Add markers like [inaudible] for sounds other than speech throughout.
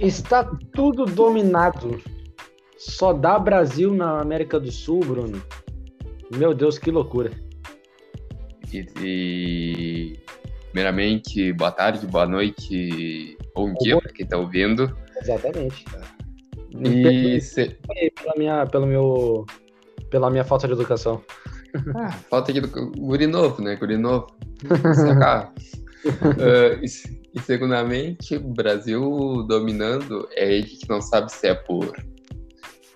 Está tudo dominado. Só dá Brasil na América do Sul, Bruno. Meu Deus, que loucura. E, e primeiramente, boa tarde, boa noite, bom dia para quem está ouvindo. Exatamente. E se... pela minha, pelo meu, pela minha falta de educação. Ah, falta de educação. Guri novo, né? Guri novo. Uh, [laughs] e, e segundamente, o Brasil dominando, é a gente não sabe se é por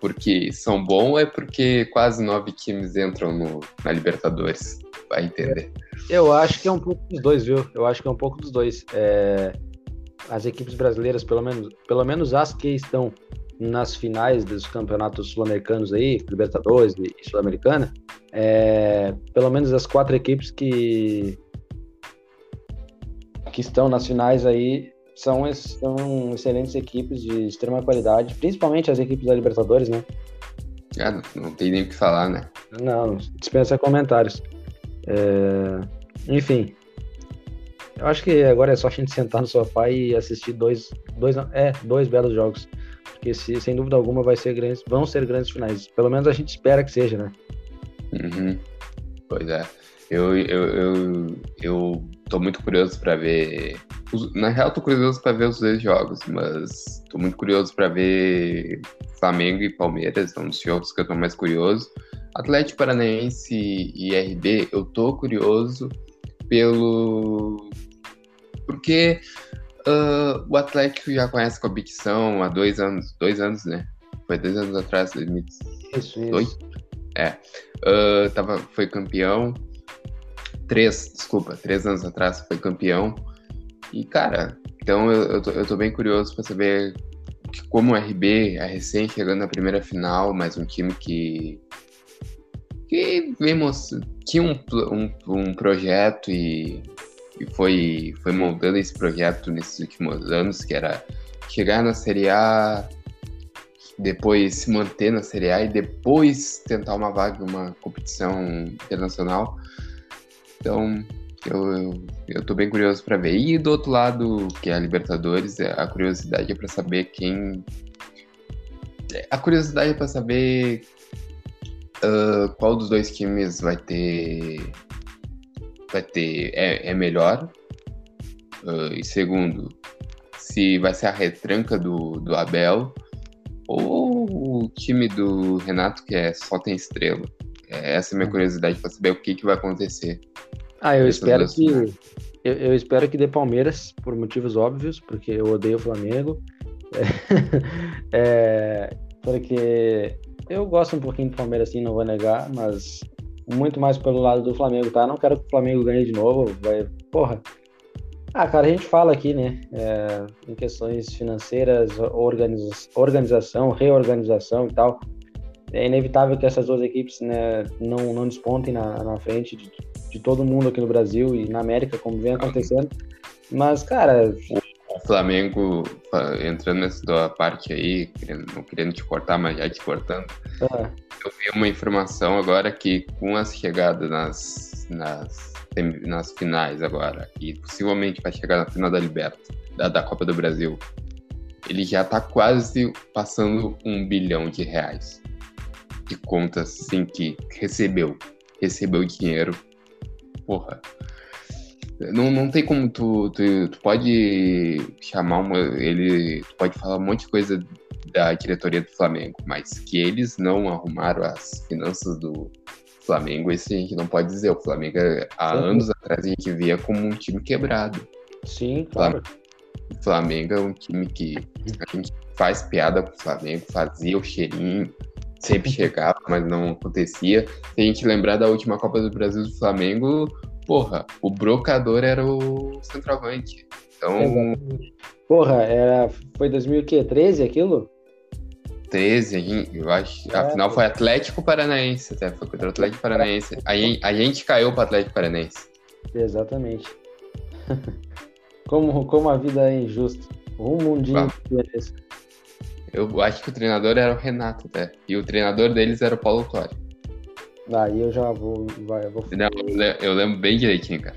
porque são bons ou é porque quase nove times entram no, na Libertadores. Vai entender. Eu acho que é um pouco dos dois, viu? Eu acho que é um pouco dos dois. É... As equipes brasileiras, pelo menos, pelo menos as que estão nas finais dos campeonatos sul-americanos aí, Libertadores e Sul-Americana, é... pelo menos as quatro equipes que que estão nas finais aí são, são excelentes equipes de extrema qualidade, principalmente as equipes da Libertadores, né? Ah, não, não tem nem o que falar, né? Não, dispensa comentários. É... Enfim, eu acho que agora é só a gente sentar no sofá e assistir dois, dois, é, dois belos jogos. Porque se, sem dúvida alguma vai ser grandes, vão ser grandes finais. Pelo menos a gente espera que seja, né? Uhum. Pois é. Eu, eu, eu, eu tô muito curioso para ver. Na real, tô curioso para ver os dois jogos, mas tô muito curioso para ver Flamengo e Palmeiras, são os jogos que eu tô mais curioso. Atlético Paranaense e RB, eu tô curioso pelo. Porque uh, o Atlético já conhece a competição há dois anos, dois anos, né? Foi dois anos atrás, 2018. Isso, isso. É. Uh, tava, foi campeão três, desculpa, três anos atrás foi campeão. E, cara, então eu, eu, tô, eu tô bem curioso para saber que, como o RB, a recém chegando na primeira final, mais um time que que vemos, tinha um, um, um projeto e, e foi, foi moldando esse projeto nesses últimos anos, que era chegar na Série A, depois se manter na Série A e depois tentar uma vaga, uma competição internacional. Então, eu, eu, eu tô bem curioso para ver. E do outro lado, que é a Libertadores, é, a curiosidade é para saber quem. A curiosidade é para saber uh, qual dos dois times vai ter. Vai ter. É, é melhor. Uh, e segundo, se vai ser a retranca do, do Abel ou o time do Renato, que é só tem estrela. Essa é a minha uhum. curiosidade para saber o que, que vai acontecer. Ah, eu espero que eu, eu, espero que dê Palmeiras por motivos óbvios, porque eu odeio o Flamengo. [laughs] É, porque eu gosto um pouquinho do Palmeiras, assim, não vou negar, mas muito mais pelo lado do Flamengo, tá? Não quero que o Flamengo ganhe de novo, vai, porra. Ah, cara, a gente fala aqui, né, é, em questões financeiras, organiza organização, reorganização e tal é inevitável que essas duas equipes né, não, não despontem na, na frente de, de todo mundo aqui no Brasil e na América, como vem acontecendo. Mas, cara. O Flamengo, entrando nessa parte aí, não querendo te cortar, mas já te cortando, ah. eu vi uma informação agora que com as chegadas nas, nas, nas finais agora, e possivelmente vai chegar na final da Liberta, da, da Copa do Brasil, ele já está quase passando um bilhão de reais de contas assim que recebeu, recebeu dinheiro. Porra. Não, não tem como tu, tu, tu pode chamar uma. Ele. Tu pode falar um monte de coisa da diretoria do Flamengo, mas que eles não arrumaram as finanças do Flamengo, isso a gente não pode dizer. O Flamengo, há Sim. anos atrás, a gente via como um time quebrado. Sim, claro. O Flamengo é um time que a gente faz piada com o Flamengo, fazia o cheirinho, sempre chegava, mas não acontecia. Se a gente lembrar da última Copa do Brasil do Flamengo, porra, o brocador era o centroavante. Então. Porra, era, foi 2013 aquilo? 13, eu acho. É, afinal foi Atlético Paranaense, até foi contra o Atlético Paranaense. A, a gente caiu para Atlético Paranaense. Exatamente. [laughs] como, como a vida é injusta. Um mundinho de eu acho que o treinador era o Renato, né? E o treinador deles era o Paulo Torre. Aí eu já vou. Vai, eu, vou... Não, eu lembro bem direitinho, cara.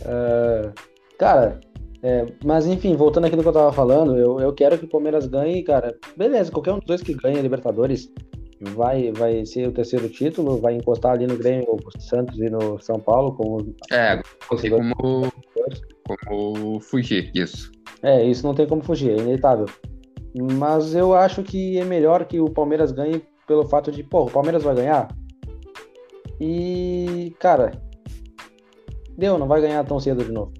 uh, [laughs] cara, É, mas enfim, voltando aqui do que eu tava falando, eu, eu quero que o Palmeiras ganhe, cara. Beleza, qualquer um dos dois que ganhe a Libertadores vai, vai ser o terceiro título, vai encostar ali no Grêmio, no Santos e no São Paulo como. É, não tem como, como fugir disso. É, isso não tem como fugir, é inevitável. Mas eu acho que é melhor que o Palmeiras ganhe pelo fato de, pô, o Palmeiras vai ganhar. E, cara, deu, não vai ganhar tão cedo de novo.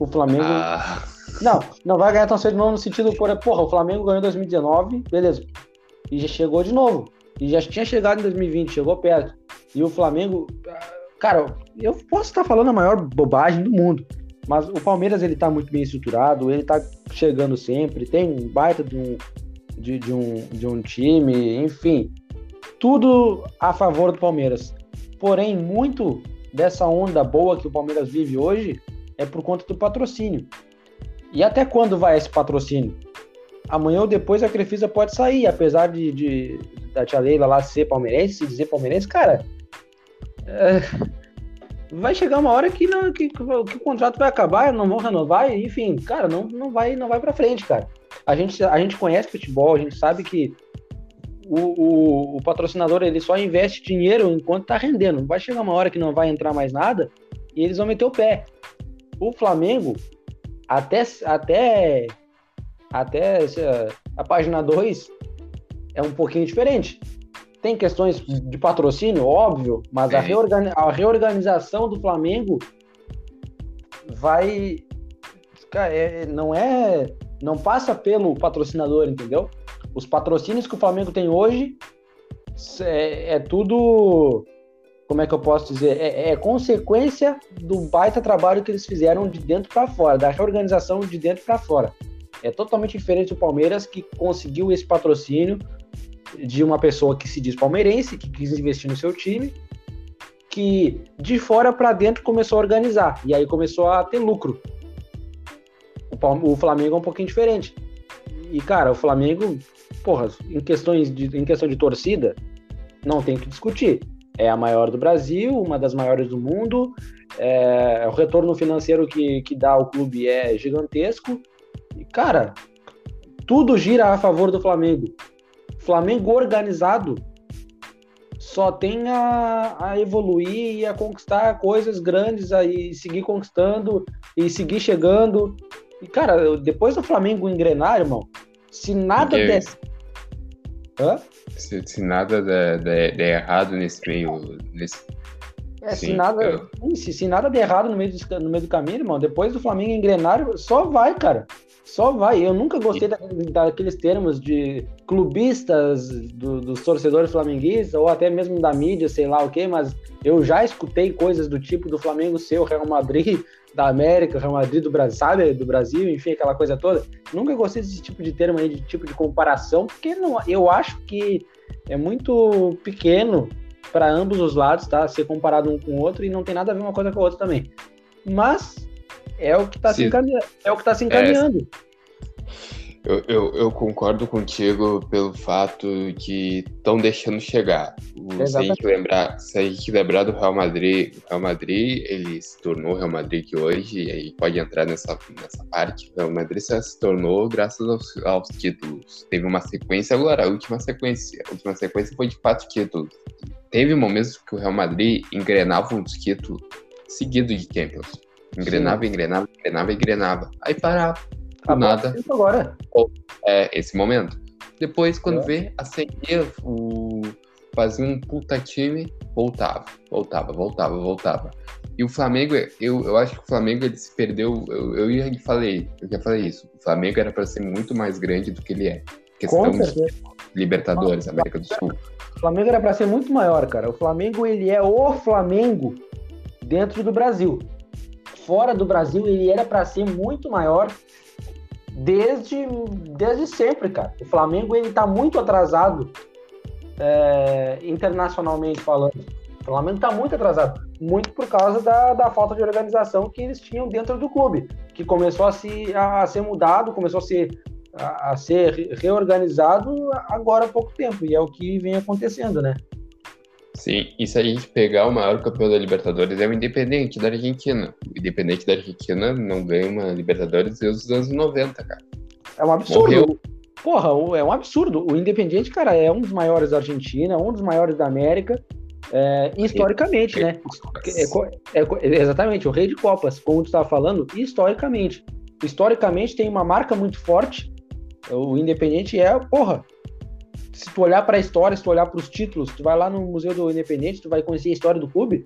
O Flamengo. Ah. Não, não vai ganhar tão cedo de novo no sentido, por, porra, o Flamengo ganhou em 2019, beleza. E já chegou de novo. E já tinha chegado em 2020, chegou perto. E o Flamengo. Cara, eu posso estar falando a maior bobagem do mundo. Mas o Palmeiras ele tá muito bem estruturado, ele tá chegando sempre, tem um baita de um, de, de, um, de um time, enfim, tudo a favor do Palmeiras. Porém, muito dessa onda boa que o Palmeiras vive hoje é por conta do patrocínio. E até quando vai esse patrocínio? Amanhã ou depois a Crefisa pode sair, apesar de, de da tia Leila lá ser palmeirense, se dizer palmeirense, cara. É, vai chegar uma hora que, não, que, que, o contrato vai acabar, não vão renovar, enfim, cara, não, não vai não vai para frente, cara. A gente, a gente conhece futebol, a gente sabe que o, o, o, patrocinador ele só investe dinheiro enquanto tá rendendo. Vai chegar uma hora que não vai entrar mais nada e eles vão meter o pé. O Flamengo, até, até, até a página 2, é um pouquinho diferente. Tem questões de patrocínio, óbvio, mas a, reorganiz, a reorganização do Flamengo vai. É, não é. Não passa pelo patrocinador, entendeu? Os patrocínios que o Flamengo tem hoje é, é tudo. Como é que eu posso dizer? É, é, consequência do baita trabalho que eles fizeram de dentro para fora, da reorganização de dentro para fora. É totalmente diferente do Palmeiras, que conseguiu esse patrocínio de uma pessoa que se diz palmeirense, que quis investir no seu time, que de fora para dentro começou a organizar e aí começou a ter lucro. O Flamengo é um pouquinho diferente. E cara, o Flamengo porra, em questões de, em questão de torcida, não tem que discutir. É a maior do Brasil, uma das maiores do mundo. É, o retorno financeiro que, que dá ao clube é gigantesco. E, cara, tudo gira a favor do Flamengo. Flamengo organizado só tem a, a evoluir e a conquistar coisas grandes aí, seguir conquistando e seguir chegando. E, cara, depois do Flamengo engrenar, irmão, se nada Porque... der Hã? Se, se nada der, der, der, errado nesse meio. Nesse... É, Sim, se, nada, eu... se, se, nada der errado no meio, do, no meio do caminho, irmão, depois do Flamengo engrenar, só vai, cara. Só vai. Eu nunca gostei e... daqueles termos de clubistas, do, dos torcedores flamenguistas, ou até mesmo da mídia, sei lá o quê, mas eu já escutei coisas do tipo do Flamengo ser o Real Madrid da América, Real Madrid do Brasil, sabe? Do Brasil, enfim, aquela coisa toda. Nunca gostei desse tipo de termo aí, de tipo de comparação, porque não, eu acho que é muito pequeno para ambos os lados, tá? Ser comparado um com o outro e não tem nada a ver uma coisa com a outra também. Mas é o que está se, encaminhando, é o que tá se encaminhando. É, eu, eu, eu, concordo contigo pelo fato de estão deixando chegar. Se a, gente lembrar, se a gente lembrar do Real Madrid, o Real Madrid ele se tornou o Real Madrid que hoje, e aí pode entrar nessa, nessa parte, o Real Madrid se tornou graças aos, aos títulos. Teve uma sequência agora, a última sequência. A última sequência foi de quatro títulos. Teve momentos que o Real Madrid engrenava um título seguido de Champions. Engrenava, engrenava, engrenava, engrenava. Aí parava do nada. Agora. É, esse momento. Depois, quando é. vê, acendia, o... fazia um puta time, voltava, voltava, voltava, voltava. E o Flamengo, eu, eu acho que o Flamengo ele se perdeu. Eu, eu já falei, eu já falei isso. O Flamengo era para ser muito mais grande do que ele é. Questão de Libertadores, América do Sul. O Flamengo era para ser muito maior, cara. O Flamengo ele é o Flamengo dentro do Brasil. Fora do Brasil ele era para ser muito maior desde, desde sempre, cara. O Flamengo ele tá muito atrasado é, internacionalmente falando. O Flamengo está muito atrasado, muito por causa da, da falta de organização que eles tinham dentro do clube, que começou a, se, a ser mudado, começou a ser, a, a, ser reorganizado agora há pouco tempo, e é o que vem acontecendo, né? Sim, e se a gente pegar o maior campeão da Libertadores é o Independente da Argentina. O Independente da Argentina não ganha uma Libertadores desde os anos 90, cara. É um absurdo. Morreu. Porra, é um absurdo. O Independiente, cara, é um dos maiores da Argentina, um dos maiores da América, é, historicamente, né? É, é, exatamente, o rei de Copas, como tu estava falando, historicamente. Historicamente tem uma marca muito forte. O Independiente é, porra, se tu olhar para a história, se tu olhar para os títulos, tu vai lá no Museu do Independente, tu vai conhecer a história do clube.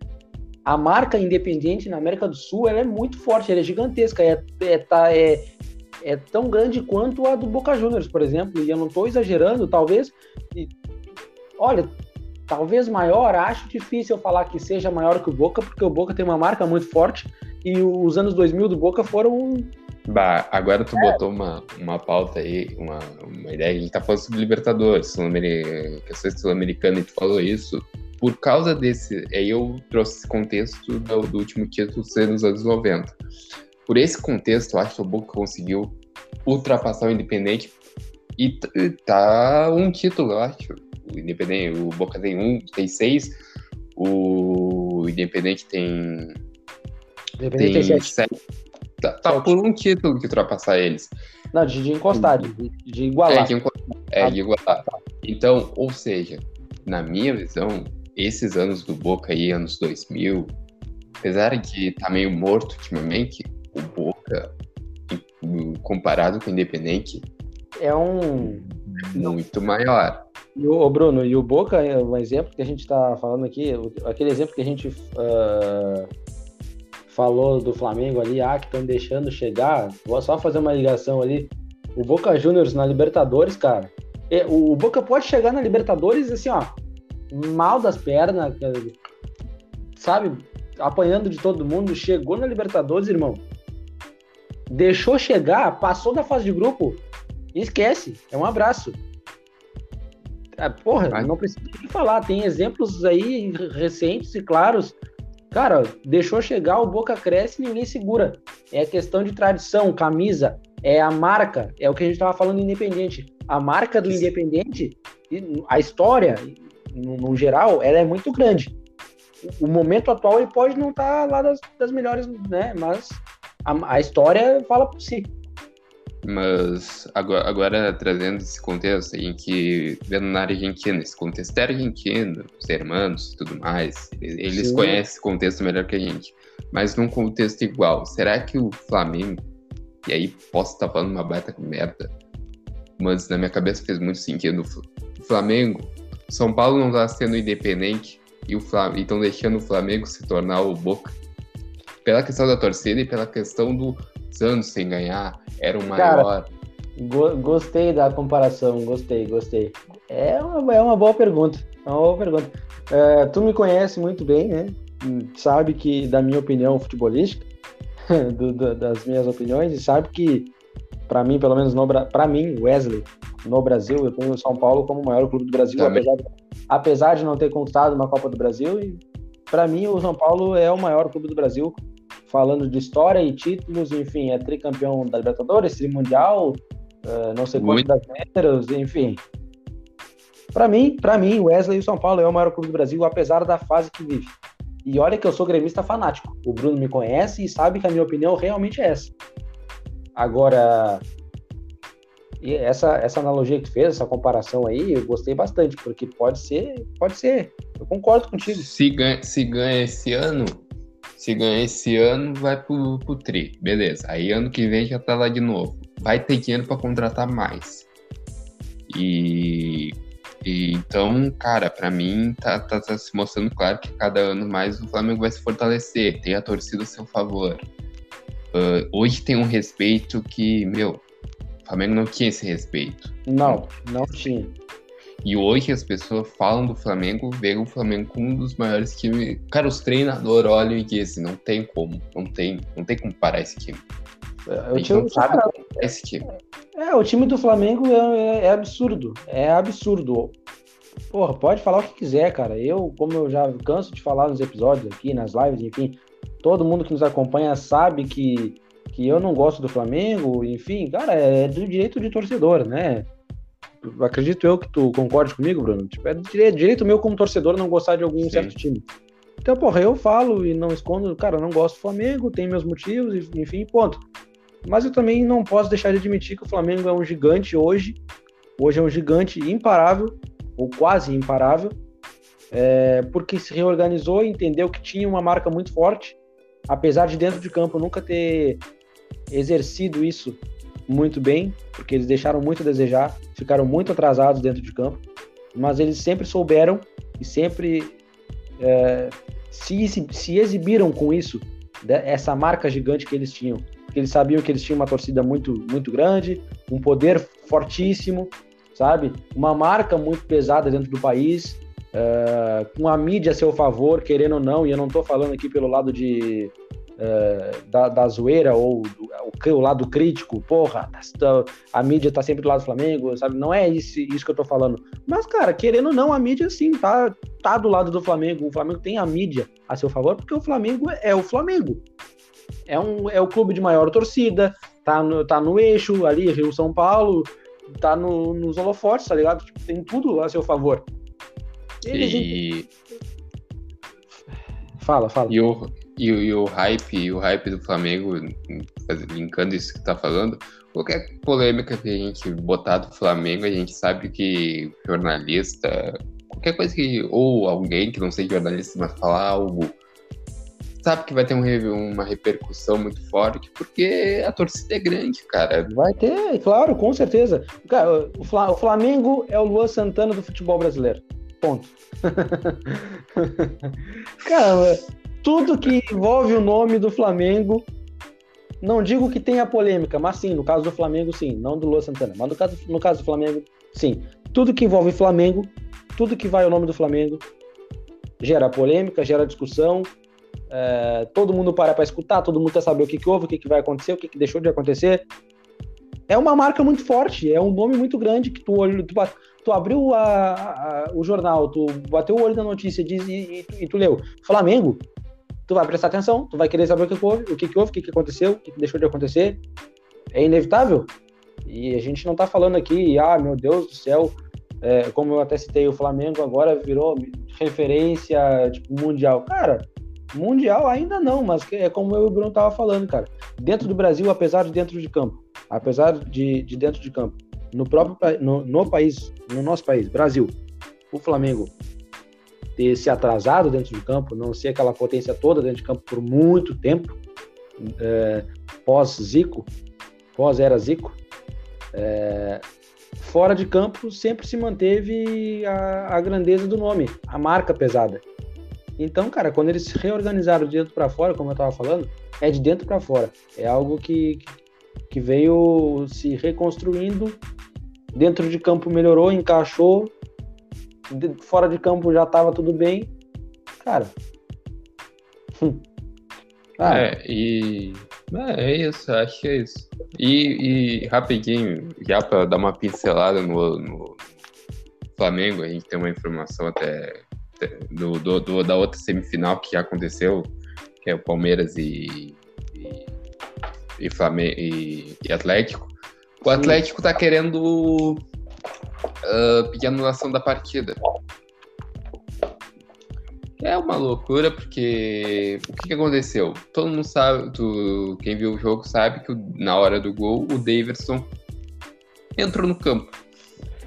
A marca Independente na América do Sul, ela é muito forte, ela é gigantesca, é, é, tá, é, é tão grande quanto a do Boca Juniors, por exemplo, e eu não estou exagerando, talvez. E, olha, talvez maior, acho difícil eu falar que seja maior que o Boca, porque o Boca tem uma marca muito forte e os anos 2000 do Boca foram. Bah, agora tu botou uma, uma pauta aí, uma, uma ideia. A gente tá falando sobre Libertadores, sul questões sul-americanas, e tu falou isso. Por causa desse. Aí eu trouxe esse contexto do, do último título ser nos anos 90 por esse contexto, eu acho que o Boca conseguiu ultrapassar o Independente e tá um título, eu acho. O Independente, o Boca tem um, tem seis, o Independente tem. Independente tem, tem sete. Tá, tá por um título que ultrapassar eles. Não, de, de encostar, de, de igualar. É, de, encostar, é, de igualar. Então, ou seja, na minha visão, esses anos do Boca aí, anos 2000, apesar de estar tá meio morto ultimamente, o Boca, comparado com o Independente, é um muito maior. E o Bruno, e o Boca, é um exemplo que a gente está falando aqui, aquele exemplo que a gente uh, falou do Flamengo ali, ah, que estão deixando chegar, vou só fazer uma ligação ali. O Boca Juniors na Libertadores, cara, é, o Boca pode chegar na Libertadores assim, ó, mal das pernas, sabe? Apanhando de todo mundo, chegou na Libertadores, irmão deixou chegar, passou da fase de grupo, esquece. É um abraço. Ah, porra, não precisa de falar. Tem exemplos aí recentes e claros. Cara, deixou chegar, o Boca cresce e ninguém segura. É questão de tradição, camisa, é a marca, é o que a gente estava falando Independente. A marca do Independente, a história, no, geral, ela é muito grande. O momento atual ele pode não estar tá lá das, das melhores, né? Mas a, a história fala por si. Mas agora, agora, trazendo esse contexto em que, vendo na Argentina, esse contexto é argentino, os irmãos e tudo mais, eles Sim. conhecem esse contexto melhor que a gente. Mas num contexto igual, será que o Flamengo, e aí posso estar falando uma baita merda, mas na minha cabeça fez muito sentido, o Flamengo, São Paulo não está sendo independente e estão deixando o Flamengo se tornar o Boca pela questão da torcida e pela questão dos anos sem ganhar, era o maior. Cara, go gostei da comparação, gostei, gostei. É uma, é uma boa pergunta. É uma boa pergunta. É, tu me conhece muito bem, né? Sabe que da minha opinião futebolística, [laughs] do, do, das minhas opiniões, e sabe que, para mim, pelo menos para mim, Wesley, no Brasil, eu tenho o São Paulo como o maior clube do Brasil, apesar de, apesar de não ter conquistado uma Copa do Brasil. E para mim, o São Paulo é o maior clube do Brasil falando de história e títulos, enfim, é tricampeão da Libertadores, trimundial, uh, não sei quantos brasileiros, enfim. Para mim, para mim, Wesley e o São Paulo é o maior clube do Brasil, apesar da fase que vive. E olha que eu sou gremista fanático. O Bruno me conhece e sabe que a minha opinião realmente é essa. Agora, essa, essa analogia que tu fez, essa comparação aí, eu gostei bastante, porque pode ser, pode ser. Eu concordo contigo. Se ganha, se ganha esse ano, se ganhar esse ano, vai pro, pro Tri. Beleza. Aí ano que vem já tá lá de novo. Vai ter dinheiro para contratar mais. E, e, então, cara, para mim tá, tá, tá, se mostrando claro que cada ano mais o Flamengo vai se fortalecer, tem a torcida a seu favor. Uh, hoje tem um respeito que, meu, o Flamengo não tinha esse respeito. Não, não tinha. E hoje as pessoas falam do Flamengo, veem o Flamengo como um dos maiores times. Cara, os treinadores olham e dizem, não tem como, não tem, não tem como parar esse time. É, o time não sabe parar esse time. É, o time do Flamengo é, é, é, absurdo, é absurdo. Porra, pode falar o que quiser, cara. Eu, como eu já canso de falar nos episódios aqui, nas lives, enfim, todo mundo que nos acompanha sabe que, que eu não gosto do Flamengo, enfim, cara, é do direito de torcedor, né? Acredito eu que tu concorde comigo, Bruno. Tipo, é direito meu como torcedor não gostar de algum Sim. certo time. Então, porra, eu falo e não escondo, cara, eu não gosto do Flamengo, tem meus motivos, enfim, ponto. Mas eu também não posso deixar de admitir que o Flamengo é um gigante hoje. Hoje é um gigante imparável, ou quase imparável, é, porque se reorganizou e entendeu que tinha uma marca muito forte, apesar de dentro de campo nunca ter exercido isso muito bem, porque eles deixaram muito a desejar, ficaram muito atrasados dentro de campo, mas eles sempre souberam e sempre é, se, se exibiram com isso, essa marca gigante que eles tinham. Porque eles sabiam que eles tinham uma torcida muito, muito grande, um poder fortíssimo, sabe? Uma marca muito pesada dentro do país, uh, com a mídia a seu favor, querendo ou não, e eu não estou falando aqui pelo lado de uh, da, da zoeira ou do, o, o, lado crítico, porra, tá, tá, a mídia tá sempre do lado do Flamengo, sabe? Não é isso, isso que eu tô falando. Mas, cara, querendo ou não, a mídia sim tá, tá do lado do Flamengo. O Flamengo tem a mídia a seu favor, porque o Flamengo é o Flamengo. É, um, é o clube de maior torcida, tá no, tá no eixo ali, Rio São Paulo, tá no, nos holofotes, tá ligado? Tipo, tem tudo a seu favor. Eles e... Fala, fala. E o, e, e o hype, o hype do Flamengo, linkando isso que tá falando, qualquer polêmica que a gente botar do Flamengo, a gente sabe que jornalista, qualquer coisa que, ou alguém que não seja jornalista, mas falar algo, sabe que vai ter um, uma repercussão muito forte, porque a torcida é grande, cara. Vai ter, claro, com certeza. O Flamengo é o Luan Santana do futebol brasileiro. Ponto. [laughs] cara, tudo que envolve o nome do Flamengo, não digo que tenha polêmica, mas sim, no caso do Flamengo, sim, não do Lua Santana, mas no caso, no caso do Flamengo, sim. Tudo que envolve Flamengo, tudo que vai o nome do Flamengo, gera polêmica, gera discussão, é, todo mundo para para escutar, todo mundo quer saber o que, que houve, o que, que vai acontecer, o que, que deixou de acontecer. É uma marca muito forte, é um nome muito grande que tu, tu, tu abriu a, a, o jornal, tu bateu o olho na notícia diz, e, e, e tu leu Flamengo, tu vai prestar atenção, tu vai querer saber o que houve, o que, que houve, o que, que aconteceu, o que, que deixou de acontecer. É inevitável. E a gente não tá falando aqui, ah, meu Deus do céu, é, como eu até citei, o Flamengo agora virou referência tipo, mundial. Cara, mundial ainda não, mas é como eu e o Bruno tava falando, cara. Dentro do Brasil, apesar de dentro de campo, apesar de, de dentro de campo, no próprio no, no país, no nosso país, Brasil, o Flamengo ter se atrasado dentro de campo, não ser aquela potência toda dentro de campo por muito tempo, é, pós-Zico, pós-era Zico, é, fora de campo sempre se manteve a, a, grandeza do nome, a marca pesada. Então, cara, quando eles se reorganizaram de dentro para fora, como eu estava falando, é de dentro para fora. É algo que, que veio se reconstruindo. Dentro de campo melhorou, encaixou fora de campo já tava tudo bem. Cara. [laughs] ah. É, e. É, é, isso, acho que é isso. E, e rapidinho, já para dar uma pincelada no, no, Flamengo, a gente tem uma informação até do, do, do, da outra semifinal que já aconteceu, que é o Palmeiras e, e, e, Flamengo, e, e Atlético. O Atlético Sim. tá querendo uh, pedir anulação da partida. É uma loucura, porque o que, que, aconteceu? Todo mundo sabe, tu, quem viu o jogo sabe que na hora do gol o Daverson entrou no campo.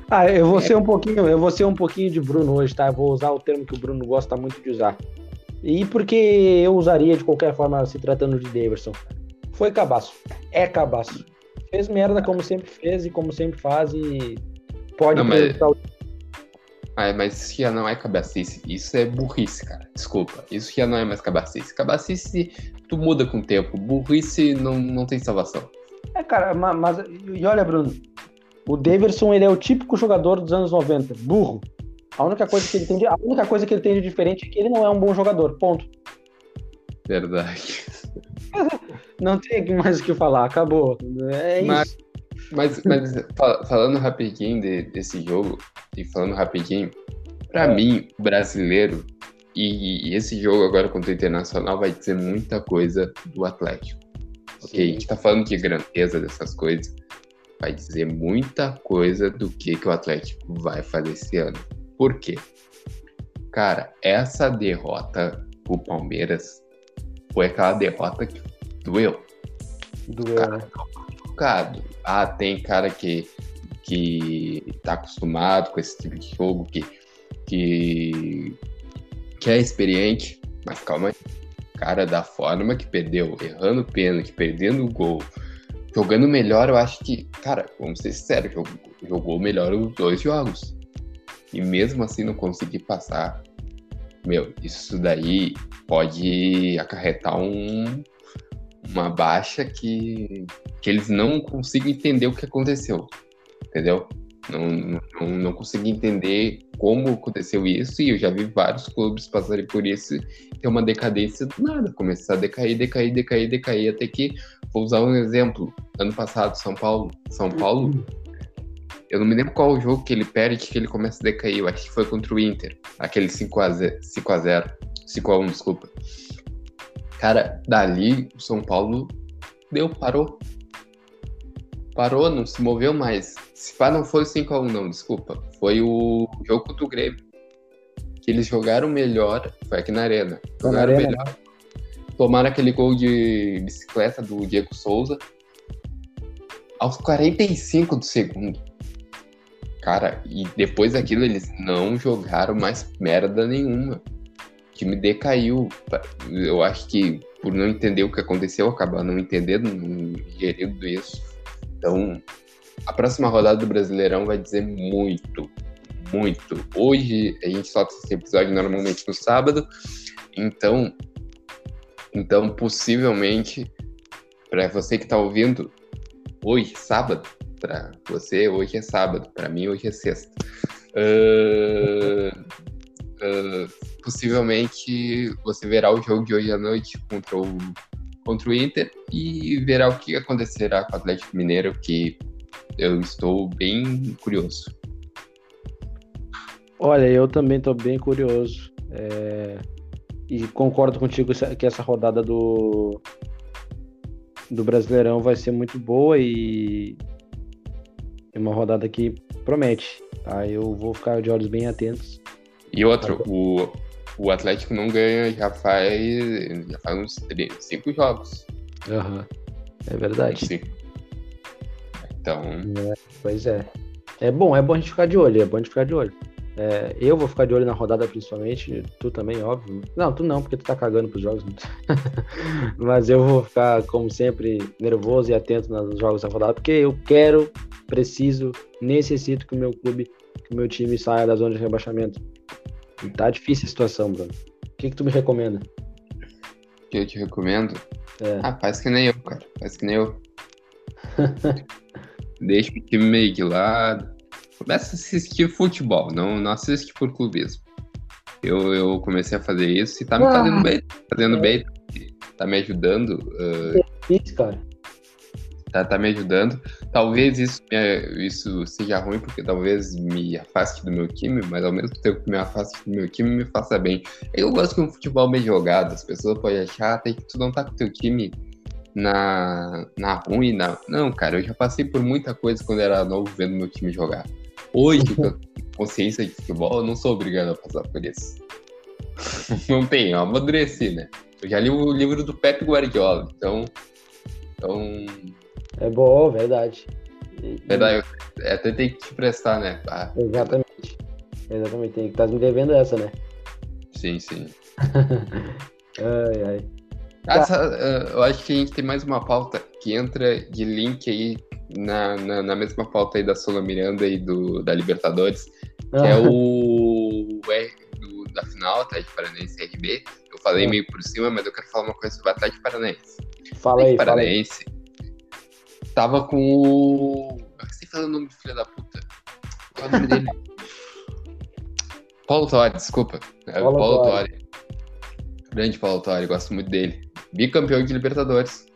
Ah, eu vou é. ser um pouquinho, eu vou ser um pouquinho de Bruno hoje, tá? Eu vou usar o termo que o Bruno gosta muito de usar. E porque eu usaria de qualquer forma se tratando de Daverson. Foi cabaço. É cabaço. Fez merda como sempre fez e como sempre faz e pode não, mas... Ah, mas isso já não é cabacice, isso é burrice, cara. Desculpa, isso já não é mais cabacice. Cabacice, tu muda com o tempo. Burrice não, não tem salvação. É, cara, mas, mas e olha, Bruno, o Daverson ele é o típico jogador dos anos 90, burro. A única coisa que ele tem de, a única coisa que ele tem de diferente é que ele não é um bom jogador, ponto. Verdade. [laughs] não tem mais o que falar, acabou. É mas... isso. Mas, mas falando rapidinho de, desse jogo, e falando rapidinho, para é. mim, brasileiro, e, e, esse jogo agora contra o Internacional vai dizer muita coisa do Atlético. Ok, Sim. a gente tá falando de grandeza dessas coisas, vai dizer muita coisa do que, que o Atlético vai fazer esse ano. Por quê? Cara, essa derrota pro Palmeiras foi aquela derrota que doeu. Doeu, cara, né? Ah, tem cara que, que tá acostumado com esse tipo de jogo, que, que, que é experiente, mas calma aí. Cara, da forma que perdeu, errando pênalti, perdendo o gol, jogando melhor, eu acho que, cara, vamos ser sinceros, jogou, jogou melhor os dois jogos. E mesmo assim não conseguir passar, meu, isso daí pode acarretar um, uma baixa que, que eles não consigam entender o que aconteceu, entendeu? Não, não, não entender como aconteceu isso, e eu já vi vários clubes passarem por isso, ter uma decadência do nada, começar a decair, decair, decair, decair, até que, vou usar um exemplo, ano passado, São Paulo, São Paulo, eu não me lembro qual o jogo que ele perde que ele começa a decair, eu acho que foi contra o Inter, aquele 5x0, 5x0, 5x1, desculpa. Cara, dali o São Paulo deu, parou. Parou, não se moveu mais. Se pá, não foi o 5x1, não, desculpa. Foi o jogo contra o Grêmio. Que eles jogaram melhor. Foi aqui na Arena. Jogaram arena. melhor. Tomaram aquele gol de bicicleta do Diego Souza. Aos 45 do segundo. Cara, e depois daquilo eles não jogaram mais merda nenhuma time decaiu. Eu acho que por não entender o que aconteceu, acabar não entendendo, não gerindo isso. Então, a próxima rodada do Brasileirão vai dizer muito, muito. Hoje a gente solta esse episódio normalmente no sábado, então, então possivelmente para você que está ouvindo hoje, sábado, para você hoje é sábado, para mim hoje é sexta. Uh, uh, possivelmente você verá o jogo de hoje à noite contra o, contra o Inter e verá o que acontecerá com o Atlético Mineiro, que eu estou bem curioso. Olha, eu também estou bem curioso. É... E concordo contigo que essa rodada do, do Brasileirão vai ser muito boa e uma rodada que promete. Tá? Eu vou ficar de olhos bem atentos. E outro, o, o Atlético não ganha já faz, já faz uns três, cinco jogos. Uhum. É verdade. Sim. Então. É, pois é. É bom, é bom a gente ficar de olho, é bom a gente ficar de olho. É, eu vou ficar de olho na rodada principalmente, tu também, óbvio. Não, tu não, porque tu tá cagando pros jogos. [laughs] Mas eu vou ficar, como sempre, nervoso e atento nos jogos da rodada, porque eu quero, preciso, necessito que o meu clube, que o meu time saia da zona de rebaixamento. Tá difícil a situação, Bruno. O que, que tu me recomenda? O que eu te recomendo? É. Ah, faz que nem eu, cara. Faz que nem eu. [laughs] Deixa o time meio de lado. Começa a assistir futebol, não, não assiste por clubismo. Eu, eu comecei a fazer isso e tá me ah, fazendo bem. Fazendo é. bem. Tá me ajudando. Uh... É isso, cara tá, tá me ajudando. Talvez isso, isso seja ruim, porque talvez me afaste do meu time, mas ao mesmo tempo que me afaste do meu time, me faça bem. Eu gosto de um futebol bem jogado, as pessoas podem achar até que tu não tá com teu time na, na ruim, na... não, cara, eu já passei por muita coisa quando era novo vendo meu time jogar. Hoje, com consciência de futebol, eu não sou obrigado a passar por isso. [laughs] não tenho, eu amadureci, né? Eu já li o livro do Pep Guardiola, então, então é bom, verdade. E, verdade, eu até tem que te prestar, né? Ah, exatamente. Exatamente, tem que estar tá me devendo essa, né? Sim, sim. [laughs] ai, ai. Essa, tá. eu acho que a gente tem mais uma pauta que entra de link aí na, na, na mesma pauta aí da Sola Miranda e do, da Libertadores, que é o R do, da final, Atlético Paranaense RB. Eu falei meio por cima, mas eu quero falar uma coisa sobre o Atlético Paranaense. Fala aí, Paranaense. Fala aí tava com o. Você fala o nome do filho da puta? Qual é o nome dele? [laughs] Paulo Torre, desculpa. É Paulo, Paulo Torre. Torre. Grande Paulo Torre, gosto muito dele. Bicampeão de Libertadores.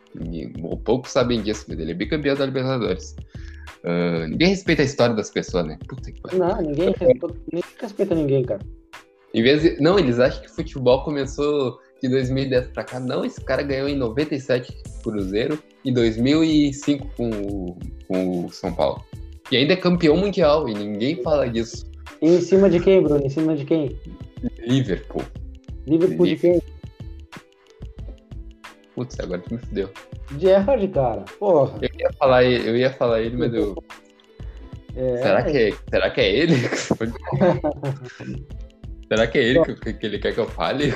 Poucos sabem disso, mas ele é bicampeão da Libertadores. Uh, ninguém respeita a história das pessoas, né? Puta que pariu. Não, ninguém respeita, ninguém respeita ninguém, cara. Em vez de, não, eles acham que futebol começou de 2010 pra cá. Não, esse cara ganhou em 97 Cruzeiro e 2005 com o, com o São Paulo. E ainda é campeão mundial e ninguém fala disso. E em cima de quem, Bruno? Em cima de quem? Liverpool. Liverpool de quem? Putz, agora tu me fudeu. Gerrard, cara. Porra. Eu ia falar, eu ia falar ele, mas eu. É... Será, que é, será que é ele? [laughs] [laughs] será que é ele que, que, ele quer que eu fale?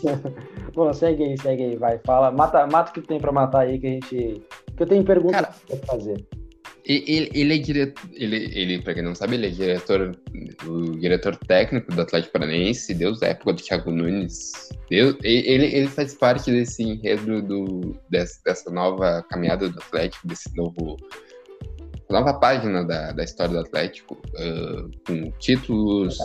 [laughs] Bom, segue aí, segue aí, vai. Fala, mata, mata o que tem pra matar aí que a gente. Que eu tenho perguntas pra fazer. Ele, ele é diretor. Ele, ele, pra quem não sabe, ele é diretor, o diretor técnico do Atlético Paranaense, Deus, época do Thiago Nunes. Deus, ele, ele faz parte desse enredo do, dessa, dessa nova caminhada do Atlético, desse novo. Nova página da, da história do Atlético, uh, com títulos,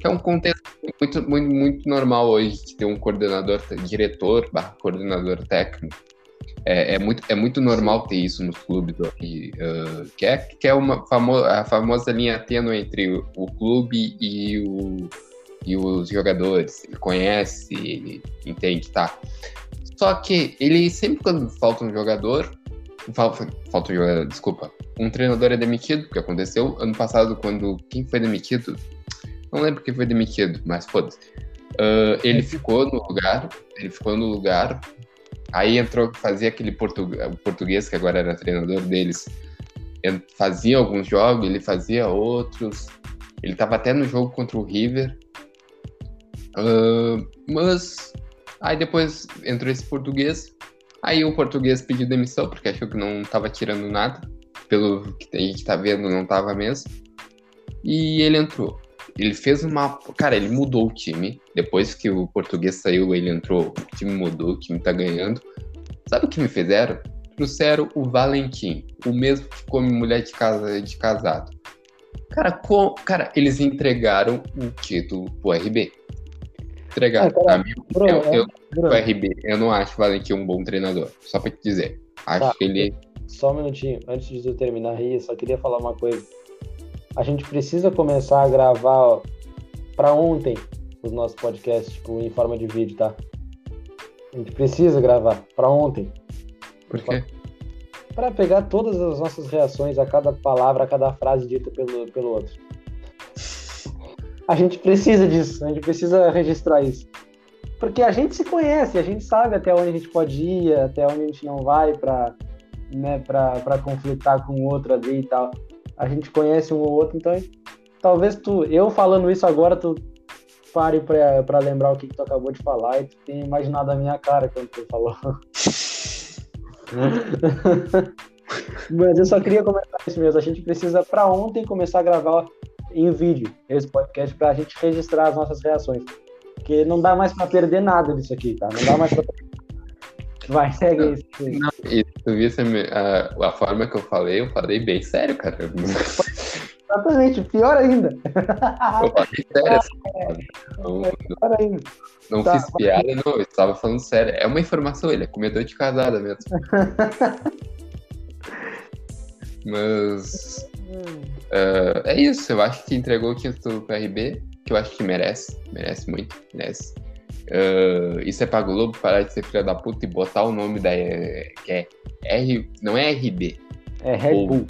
que é um contexto muito, muito, muito normal hoje de ter um coordenador, diretor, barra coordenador técnico é, é, muito, é muito normal ter isso nos clubes aqui, uh, que, é, que é uma famo a famosa linha tênue entre o, o, clube e, o, e os jogadores. Ele conhece, ele entende, tá? Só que ele sempre quando falta um jogador, falta, falta um jogador, desculpa, um treinador é demitido, que aconteceu ano passado quando quem foi demitido, não lembro quem foi demitido, mas foda-se. Uh, ele ficou no lugar, ele ficou no lugar Aí entrou, fazia aquele português que agora era treinador deles. Fazia alguns jogos, ele fazia outros. Ele estava até no jogo contra o River. Uh, mas aí depois entrou esse português. Aí o português pediu demissão porque achou que não estava tirando nada. Pelo que a gente está vendo, não estava mesmo. E ele entrou. Ele fez uma. Cara, ele mudou o time. Depois que o português saiu, ele entrou. O time mudou, o time tá ganhando. Sabe o que me fizeram? Trouxeram o Valentim, o mesmo que come mulher de, casa, de casado. Cara, com, cara, eles entregaram o título pro RB. Entregaram. É, cara, Bruno, eu, eu, Bruno. o RB, eu não acho o Valentim um bom treinador. Só pra te dizer. Acho tá, que ele. Só um minutinho, antes de eu terminar aí, só queria falar uma coisa a gente precisa começar a gravar para ontem os nossos podcasts, tipo, em forma de vídeo, tá? A gente precisa gravar para ontem. Por quê? Para pegar todas as nossas reações a cada palavra, a cada frase dita pelo, pelo outro. A gente precisa disso, a gente precisa registrar isso. Porque a gente se conhece, a gente sabe até onde a gente pode ir, até onde a gente não vai para né, pra, conflitar com o outro ali e tal a gente conhece um ou outro, então talvez tu, eu falando isso agora, tu pare para lembrar o que, que, tu acabou de falar e tu tenha imaginado a minha cara quando tu falou. [laughs] Mas eu só queria comentar isso mesmo. A gente precisa, para ontem, começar a gravar em vídeo esse podcast para a gente registrar as nossas reações. Porque não dá mais para perder nada disso aqui, tá? Não dá mais para Vai, segue isso. Não, e tu visse a, a forma que eu falei, eu falei bem sério, cara. Exatamente, pior ainda. Eu falei sério. Assim, não, pior ainda. Não tá, fiz piada, não, eu estava falando sério. É uma informação, ele é comedor de casada mesmo. [laughs] Mas. Uh, é isso, eu acho que entregou o título pro RB, que eu acho que merece. Merece muito, merece. Uh, isso é pra Globo parar de ser filha da puta e botar o nome da. que é R. Não é RB. É Red Bull.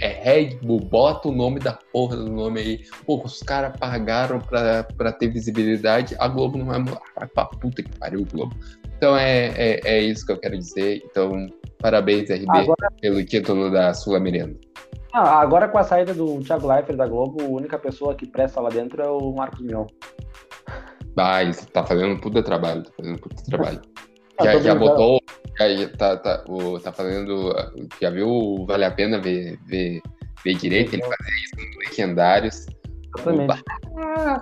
É Red Bull. Bota o nome da porra do nome aí. Pô, os caras pagaram pra, pra ter visibilidade. A Globo não vai. Vai pra puta que pariu, Globo. Então é, é, é isso que eu quero dizer. Então, parabéns, RB, agora... pelo título da Sul-Americana. Ah, agora com a saída do Thiago Leifert da Globo, a única pessoa que presta lá dentro é o Marcos Mion. Ah, ele tá fazendo um puta trabalho, tá fazendo um puta trabalho. [laughs] Ah, já, já botou, já, tá, tá, o, tá fazendo, já viu, vale a pena ver, ver, ver direito, ele fazer isso no Legendários. Exatamente.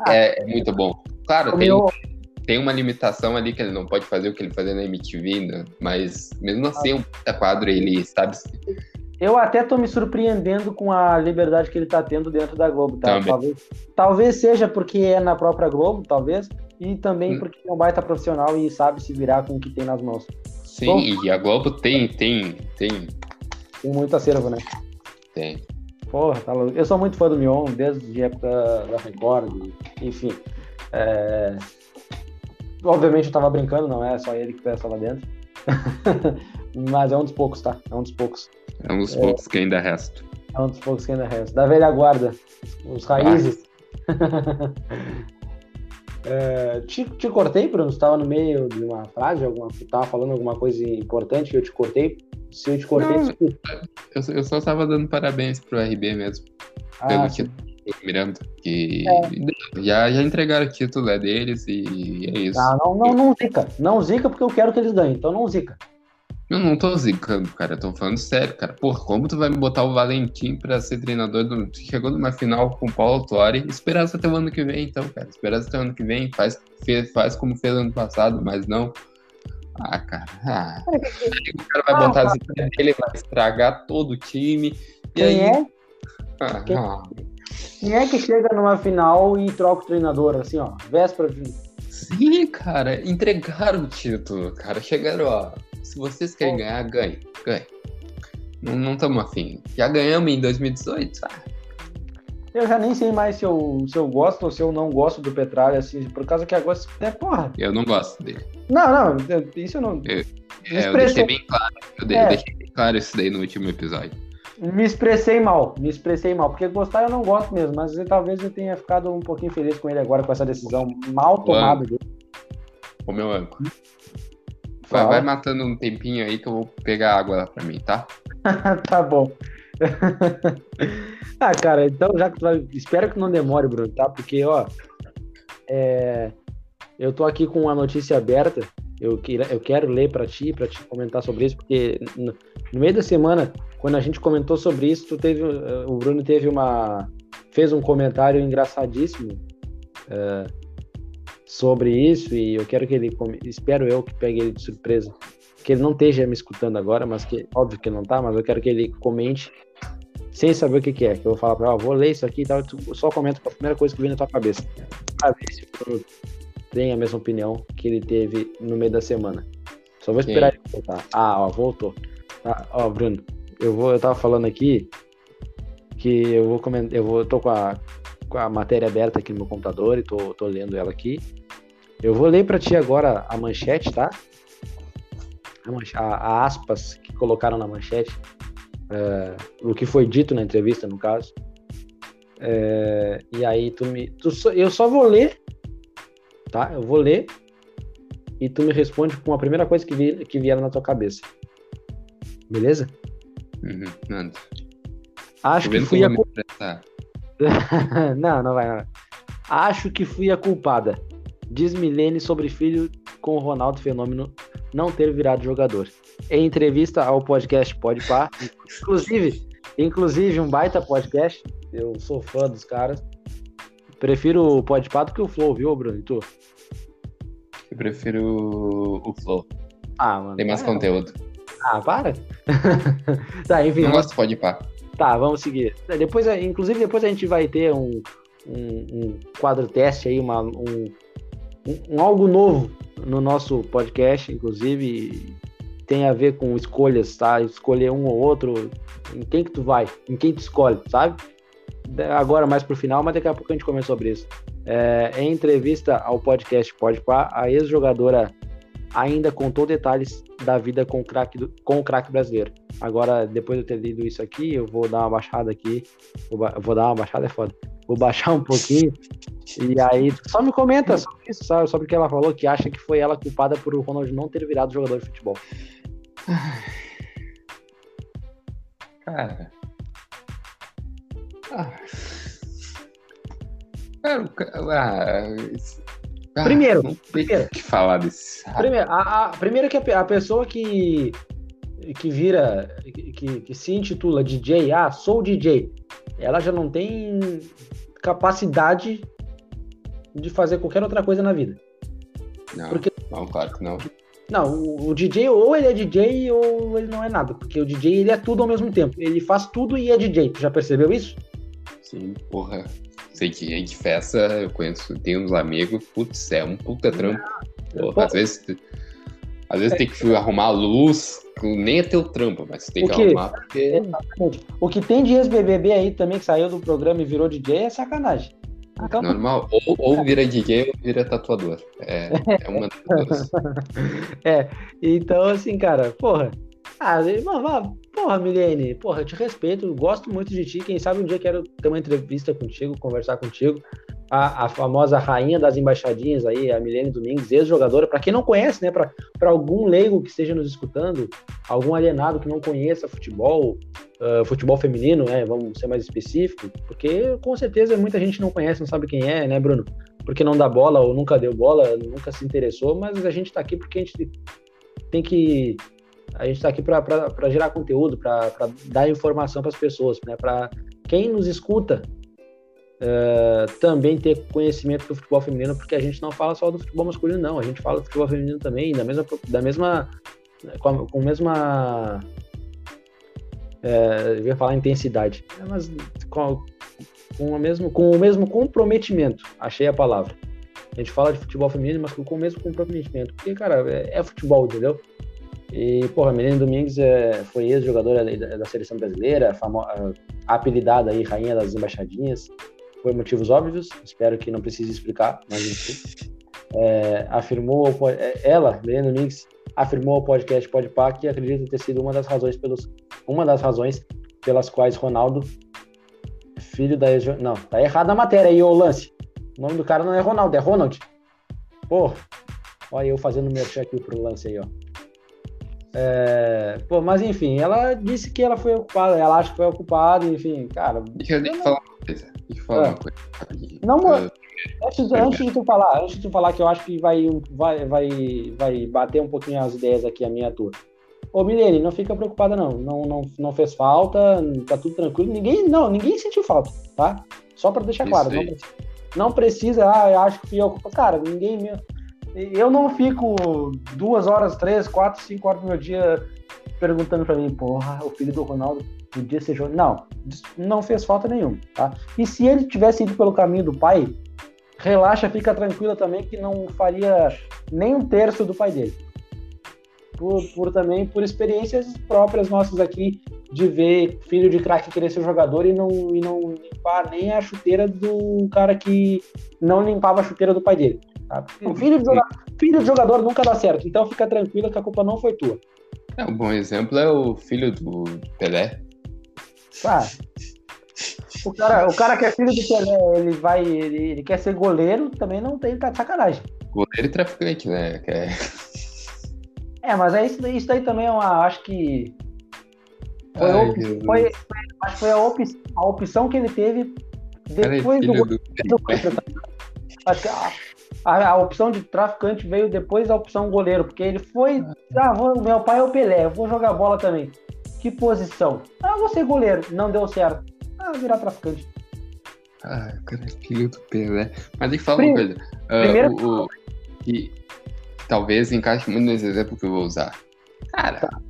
É, é muito bom. Claro, tem, tem uma limitação ali que ele não pode fazer o que ele fazia na MTV, né? mas mesmo assim, um puta quadro, ele sabe eu até tô me surpreendendo com a liberdade que ele tá tendo dentro da Globo, tá? Talvez, talvez seja porque é na própria Globo, talvez, e também hum. porque é um baita profissional e sabe se virar com o que tem nas mãos. Sim, Bom, e a Globo tem, tem, tem. Tem muito acervo, né? Tem. Porra, tá louco. Eu sou muito fã do Mion, desde a época da Record, enfim. É... Obviamente eu tava brincando, não é só ele que pensa lá dentro. [laughs] Mas é um dos poucos, tá? É um dos poucos. É um dos é... poucos que ainda resta. É um dos poucos que ainda resta. Da velha guarda. Os raízes. [laughs] é, te, te cortei, Bruno? Você estava no meio de uma frase, alguma, tava falando alguma coisa importante e eu te cortei. Se eu te cortei, Não, eu, eu, só estava dando parabéns pro RB mesmo. Ah, pelo sim. Miranda. Que é. já, já entregaram o título é deles e é isso. Ah, não, não, não zica. Não zica porque eu quero que eles ganhem, então não zica. Eu não tô zicando, cara. Eu tô falando sério, cara. Porra, como tu vai me botar o Valentim pra ser treinador do. Chegou numa final com o Paulo Tuori. Esperar até o ano que vem, então, cara. Esperar até o ano que vem. Faz, fez, faz como fez ano passado, mas não. Ah, cara. Ah. O cara vai ah, botar a zica dele, vai estragar todo o time. E aí. É? Ah, Quem... Ah. Quem é que chega numa final e troca o treinador, assim, ó, véspera de. Sim, cara, entregaram o título, cara. Chegaram, ó. Se vocês querem ganhar, ganhe, ganhe. Não estamos afim. Já ganhamos em 2018, sabe? Eu já nem sei mais se eu, se eu gosto ou se eu não gosto do Petralha, assim, por causa que agora é porra. Eu não gosto dele. Não, não, isso eu não. Eu, é, eu deixei bem claro. Eu, é. deixei bem claro isso daí no último episódio. Me expressei mal, me expressei mal, porque gostar eu não gosto mesmo, mas talvez eu tenha ficado um pouquinho feliz com ele agora com essa decisão mal tomada dele. Ô meu âncora. Vai, vai, matando um tempinho aí que eu vou pegar água lá pra mim, tá? [laughs] tá bom. [laughs] ah, cara, então já que tu vai. Espero que não demore, Bruno, tá? Porque, ó. É... Eu tô aqui com uma notícia aberta. Eu, eu quero ler para ti, para te comentar sobre isso, porque no meio da semana quando a gente comentou sobre isso, tu teve, eh, o Bruno teve uma fez um comentário engraçadíssimo uh, sobre isso e eu quero que ele espero eu que pegue ele de surpresa, que ele não esteja me escutando agora, mas que óbvio que não tá, mas eu quero que ele comente sem saber o que, que é, que eu vou falar para, ó, vou ler isso aqui e tal, tu só comenta a primeira coisa que vem na tua cabeça, pra ver se o Bruno tem a mesma opinião que ele teve no meio da semana. Só vou esperar Sim. ele voltar. Ah, ó, voltou. Ah, ó, Bruno, eu vou, eu tava falando aqui que eu vou comentar, eu vou, eu tô com a, com a matéria aberta aqui no meu computador e tô, tô lendo ela aqui. Eu vou ler para ti agora a manchete, tá? A, manchete, a, a aspas que colocaram na manchete, é, o que foi dito na entrevista, no caso. É, e aí tu me, tu, eu só vou ler, tá? Eu vou ler e tu me responde com a primeira coisa que, vi, que vier na tua cabeça. Beleza? Uhum, nada. Acho que fui a culpada. [laughs] não, não vai, não. Acho que fui a culpada. Diz Milene sobre filho com o Ronaldo Fenômeno não ter virado jogador. Em entrevista ao podcast Pode Par, inclusive, inclusive um baita podcast. Eu sou fã dos caras. Prefiro o Pode Par do que o Flow, viu, Bruno? E tu? Eu prefiro o Flow. Ah, mano. Tem mais é, conteúdo. Ah, para. [laughs] tá, enfim. Não gosto, pode ir pá. Tá, vamos seguir. Depois, inclusive, depois a gente vai ter um, um, um quadro teste aí, uma, um, um, algo novo no nosso podcast, inclusive tem a ver com escolhas, tá? Escolher um ou outro, em quem que tu vai, em quem tu escolhe, sabe? Agora mais pro final, mas daqui a pouco a gente começa sobre isso. É, em entrevista ao podcast Pode Pá, a ex-jogadora ainda contou detalhes da vida com o craque com o craque brasileiro. Agora, depois de eu ter lido isso aqui, eu vou dar uma baixada aqui. Vou, vou dar uma baixada, é foda. Vou baixar um pouquinho. e aí, só me comenta sobre isso, sabe? Sobre o que ela falou, que acha que foi ela culpada por o Ronald não ter virado jogador de futebol. Cara. Ah. Cara, ah, ah, primeiro, primeiro. que falar desse. Primeiro, a, a, primeiro que a, a, pessoa que, que vira, que, que se intitula DJ, ah, sou DJ, ela já não tem capacidade de fazer qualquer outra coisa na vida. Não, porque, não, claro que não. Não, o, o, DJ ou ele é DJ ou ele não é nada, porque o DJ ele é tudo ao mesmo tempo. Ele faz tudo e é DJ. Tu já percebeu isso? Sim, porra. Sei que gente festa, eu conheço, tenho uns amigos, putz, é um puta trampo. Porra, às vezes, às vezes é. tem que arrumar a luz, nem é teu trampo, mas tem que, que arrumar porque. O que tem de ex-BBB aí também que saiu do programa e virou DJ é sacanagem. Então... Normal. Ou, ou vira DJ ou vira tatuador. É, é uma das duas. [laughs] é, então assim, cara, porra. Ah, mano, porra, Milene, porra, eu te respeito, gosto muito de ti. Quem sabe um dia quero ter uma entrevista contigo, conversar contigo a, a, famosa rainha das embaixadinhas aí, a Milene Domingues, ex-jogadora, para quem não conhece, né, para algum leigo que esteja nos escutando, algum alienado que não conheça futebol, uh, futebol feminino, né, vamos ser mais específico, porque com certeza muita gente não conhece, não sabe quem é, né, Bruno? Porque não dá bola ou nunca deu bola, nunca se interessou, mas a gente está aqui porque a gente tem que a gente está aqui para gerar conteúdo, para dar informação para as pessoas, né? Para quem nos escuta uh, também ter conhecimento do futebol feminino, porque a gente não fala só do futebol masculino, não. A gente fala do futebol feminino também, da mesma, da mesma com, a, com a mesma é, eu ia falar intensidade, né, mas com, com, a mesmo, com o mesmo comprometimento, achei a palavra. A gente fala de futebol feminino, mas com o mesmo comprometimento, porque, cara, é, é futebol, entendeu? E, porra, a Menina Domingues é, foi ex-jogadora da, da, seleção brasileira, famosa, apelidada aí, rainha das embaixadinhas, por motivos óbvios, espero que não precise explicar, mas enfim. É, afirmou, é, ela, Helena Mix, afirmou ao podcast Podpah que acredita ter sido uma das razões pelos, uma das razões pelas quais Ronaldo, filho da ex não, tá errada a matéria aí, o lance. O nome do cara não é Ronaldo, é Ronald. Pô, olha eu fazendo merchan aqui pro lance aí, ó. É, pô, mas enfim, ela disse que ela foi ocupada, ela acha que foi ocupada, enfim, cara. Deixa eu, falar Deixa eu falar é. uma coisa. Não, uh, antes, antes de tu falar, antes de tu falar que eu acho que vai, vai, vai, vai bater um pouquinho as ideias aqui, a minha tua. Ô, Milene, não fica preocupada não. não. Não, não fez falta, tá tudo tranquilo. Ninguém, não, ninguém sentiu falta, tá? Só para deixar claro. Não precisa, não precisa, ah, eu acho que fui eu. Cara, ninguém mesmo. Eu não fico duas horas, três, quatro, cinco horas do meu dia perguntando para mim, porra, o filho do Ronaldo podia ser jogador. Não, não fez falta nenhuma, tá? E se ele tivesse ido pelo caminho do pai, relaxa, fica tranquila também que não faria nem um terço do pai dele. Por, por também por experiências próprias nossas aqui de ver filho de craque querer ser jogador e não, e não limpar nem a chuteira do cara que não limpava a chuteira do pai dele. Tá? Filho, de jogador, filho de jogador nunca dá certo, então fica tranquila que a culpa não foi tua. É, um bom exemplo é o filho do Pelé, ah, o cara, o cara que é filho do Pelé, ele vai, ele, ele quer ser goleiro, também não tem tá de sacanagem. Goleiro e traficante, né? É, é mas é isso, isso daí também é uma, acho que foi, Ai, op, foi, acho que foi a, op, a opção que ele teve depois do, do, do Acho que a, a, opção de traficante veio depois da opção goleiro, porque ele foi, ah, vou, meu pai é o Pelé, vou jogar bola também. Que posição? Ah, você goleiro. Não deu certo. Ah, virar traficante. Ah, cara, filho do Pelé. Mas eu falar Prim... uma coisa. Uh, Primeiro... O, o, que talvez encaixe muito nesse exemplo que eu vou usar. Cara, tá.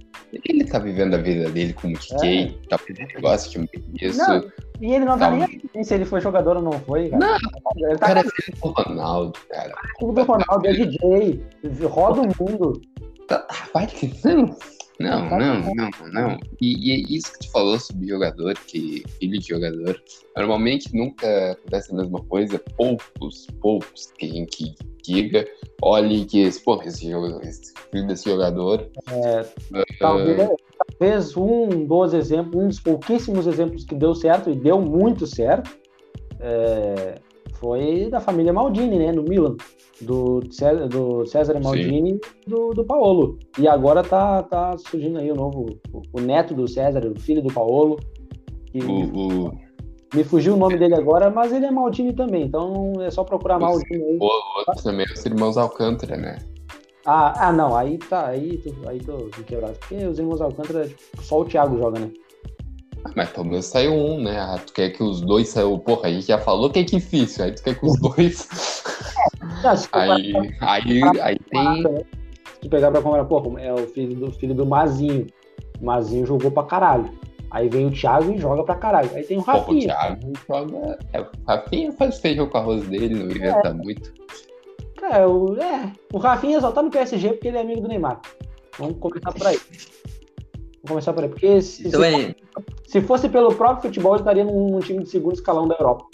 Ele tá vivendo a vida dele como skate, é. talvez ele goste disso. Não, e ele não tá nem se ele foi jogador ou não foi, cara. Não, ele tá cara é filho do Ronaldo, cara. Filho do Ronaldo, é DJ, roda o mundo. Tá, vai que não. Não, não, não, não. E, e é isso que tu falou sobre jogador, que filho de jogador, normalmente nunca acontece a mesma coisa. Poucos, poucos tem que diga, olhe que esse, jogador, esse filho desse jogador. É, uh, talvez, talvez um dos exemplos, um dos pouquíssimos exemplos que deu certo e deu muito certo. É, foi da família Maldini, né, no Milan, do César, do César Maldini e do, do Paolo. E agora tá, tá surgindo aí o novo, o, o neto do César, o filho do Paolo. Que o, o... Me fugiu o nome dele agora, mas ele é Maldini também, então é só procurar Maldini aí. O outro também, os irmãos Alcântara, né? Ah, ah, não, aí tá, aí, aí tô quebrado. Porque os irmãos Alcântara, tipo, só o Thiago joga, né? Mas pelo menos saiu um, né? Ah, tu quer que os dois saiam. Porra, a gente já falou que é difícil, aí tu quer que os [laughs] dois. aí, aí, aí tem. Se tu pegar pra comparar, pô, é o filho do, filho do Mazinho. O Mazinho jogou pra caralho. Aí vem o Thiago e joga pra caralho. Aí tem o Rafinha. Pô, o Thiago joga. É, o Rafinha faz feijão com arroz dele, não inventa é. muito. É o, é, o Rafinha só tá no PSG porque ele é amigo do Neymar. Vamos começar por aí. Vou começar por aí. Porque se, então, se, é... se fosse pelo próprio futebol, ele estaria num, num, time de segundo escalão da Europa.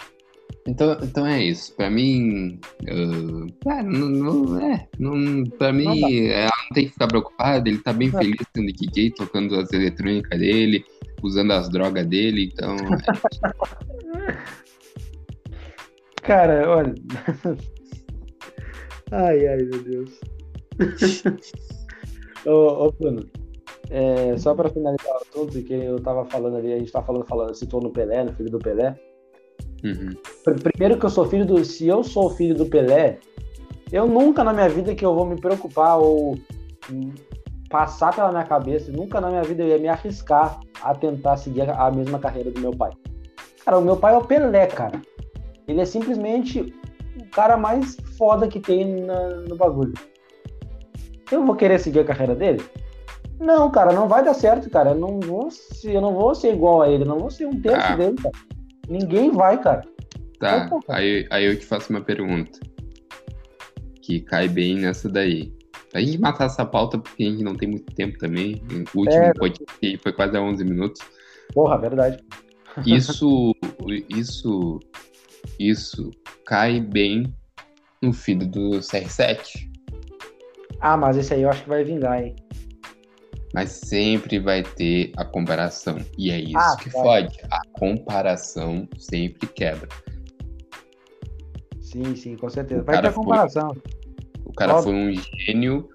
Então, então é isso. Pra mim. Uh, é, não, não, é, não, pra mim, não, ela não tem que ficar preocupada. Ele tá bem é. feliz sendo DJ, tocando as eletrônicas dele, usando as drogas dele. Então. É [laughs] Cara, olha. [laughs] ai, ai, meu Deus. [laughs] ô, ô, Bruno, é, só para finalizar tudo, que eu tava falando ali, a gente tá falando, falando, citou no Pelé, no filho do Pelé. Uhum. Primeiro que eu sou filho do. Se eu sou filho do Pelé, eu nunca na minha vida que eu vou me preocupar ou passar pela minha cabeça, nunca na minha vida eu ia me arriscar a tentar seguir a mesma carreira do meu pai. Cara, o meu pai é o Pelé, cara. Ele é simplesmente o cara mais foda que tem na, no bagulho. Eu vou querer seguir a carreira dele? Não, cara, não vai dar certo, cara. Eu não vou, eu não vou ser igual a ele, eu não vou ser um terço ah. dele, cara. Ninguém vai, cara. Tá, então, aí, aí eu te faço uma pergunta. Que cai bem nessa daí. A gente matar essa pauta porque a gente não tem muito tempo também. O último é, foi, foi quase a 11 minutos. Porra, verdade. [laughs] Isso, isso, isso cai bem no filho do CR7. Ah, mas esse aí eu acho que vai vingar, hein? Mas sempre vai ter a comparação. E é isso ah, que fode. A comparação sempre quebra. Sim, sim, com certeza. Vai ter a comparação. Foi, o cara Óbvio. foi um gênio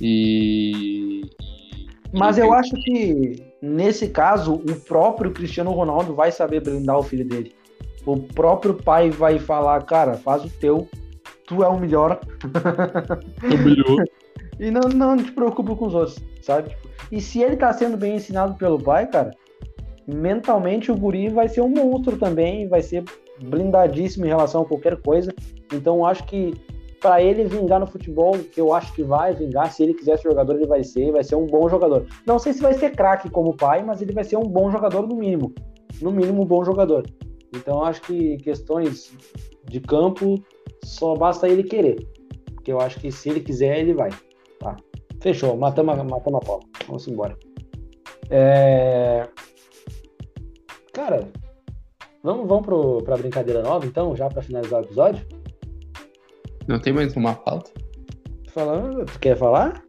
e. Mas eu acho que, nesse caso, o próprio Cristiano Ronaldo vai saber brindar o filho dele. O próprio pai vai falar, cara, faz o teu, tu é o melhor. O melhor. [laughs] e não, não te preocupa com os outros, sabe? E se ele tá sendo bem ensinado pelo pai, cara, mentalmente o guri vai ser um monstro também, vai ser blindadíssimo em relação a qualquer coisa. Então acho que para ele vingar no futebol, que eu acho que vai vingar, se ele quiser ser jogador, ele vai ser, vai ser um bom jogador. Não sei se vai ser craque como pai, mas ele vai ser um bom jogador no mínimo. No mínimo, um bom jogador. Então acho que questões de campo só basta ele querer. Porque eu acho que se ele quiser, ele vai. Fechou, matamos, matamos a pau. Vamos embora. É... Cara, vamos, vamos pro, pra brincadeira nova, então, já para finalizar o episódio? Não tem mais uma pauta? Falando, tu quer falar?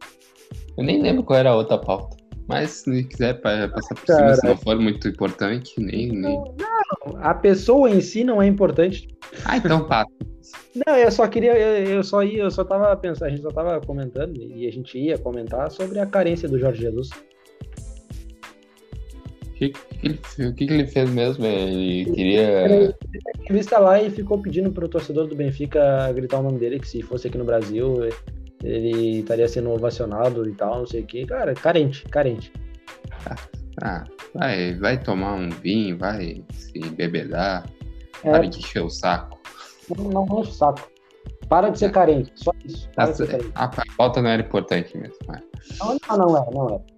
Eu nem lembro qual era a outra pauta. Mas se quiser passar por cima, se não for muito importante, nem. nem... Não, a pessoa em si não é importante. Ah, então passa. Não, eu só queria, eu, eu, só ia, eu só tava pensando, a gente só tava comentando e a gente ia comentar sobre a carência do Jorge Jesus. O que, que, ele, que, que ele fez mesmo? Ele queria. Ele entrevista lá e ficou pedindo pro torcedor do Benfica gritar o nome dele, que se fosse aqui no Brasil, ele estaria sendo ovacionado e tal, não sei o que. Cara, carente, carente. Ah, [laughs] ah, vai, vai tomar um vinho, vai se bebedar, é, para de encher o saco. Não, não enche o saco. Para de ser carente, só isso. A, a, pauta não era importante mesmo. Mas... Não, não, não é, não é.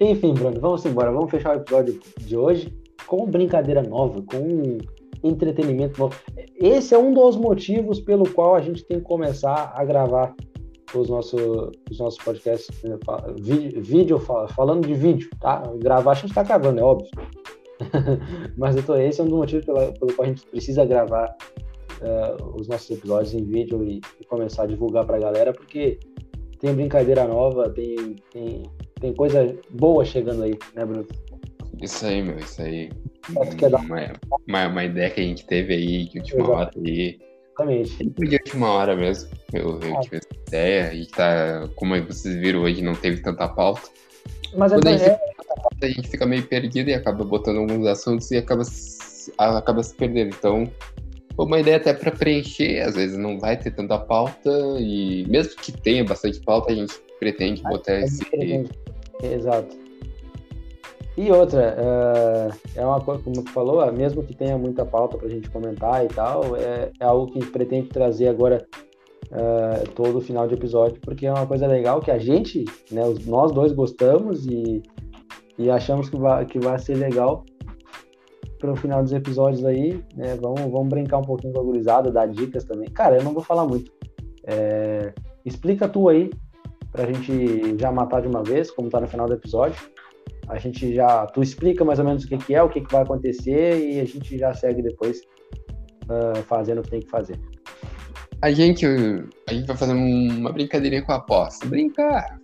[laughs] Enfim, Bruno, vamos embora. Vamos fechar o episódio de hoje com brincadeira nova, com entretenimento novo. Esse é um dos motivos pelo qual a gente tem que começar a gravar os nossos, os nossos podcasts, né, vídeo, vídeo, falando de vídeo, tá? Gravar a gente está gravando, é óbvio. [laughs] Mas então, esse é um dos motivos pelo, pelo qual a gente precisa gravar uh, os nossos episódios em vídeo e, e começar a divulgar para a galera, porque tem brincadeira nova, tem, tem, tem coisa boa chegando aí, né, Bruno? Isso aí, meu, isso aí. Uma, uma, uma, ideia que a gente teve aí de última Exato. hora aí. Exatamente. De última hora mesmo. Eu, eu ah. tive essa ideia. E tá, como vocês viram hoje, não teve tanta pauta. Mas Quando a, gente, é... a gente fica meio perdido e acaba botando alguns assuntos e acaba, acaba se perdendo. Então, uma ideia até para preencher, às vezes não vai ter tanta pauta, e mesmo que tenha bastante pauta, a gente pretende ah, botar esse. Exato. E outra, uh, é uma coisa, como tu falou, mesmo que tenha muita pauta para a gente comentar e tal, é, é, algo que a gente pretende trazer agora uh, todo final de episódio, porque é uma coisa legal que a gente, né, nós dois gostamos e, e achamos que vai, que vai ser legal para o final dos episódios aí, né, vamos, vamos brincar um pouquinho com a gurizada, dar dicas também. Cara, eu não vou falar muito. É, explica tu aí, para a gente já matar de uma vez, como tá no final do episódio a gente já, tu explica mais ou menos o que, que é, o que, que vai acontecer e a gente já segue depois uh, fazendo o que tem que fazer. A gente, a gente vai fazer uma brincadeirinha com a aposta. Brincar.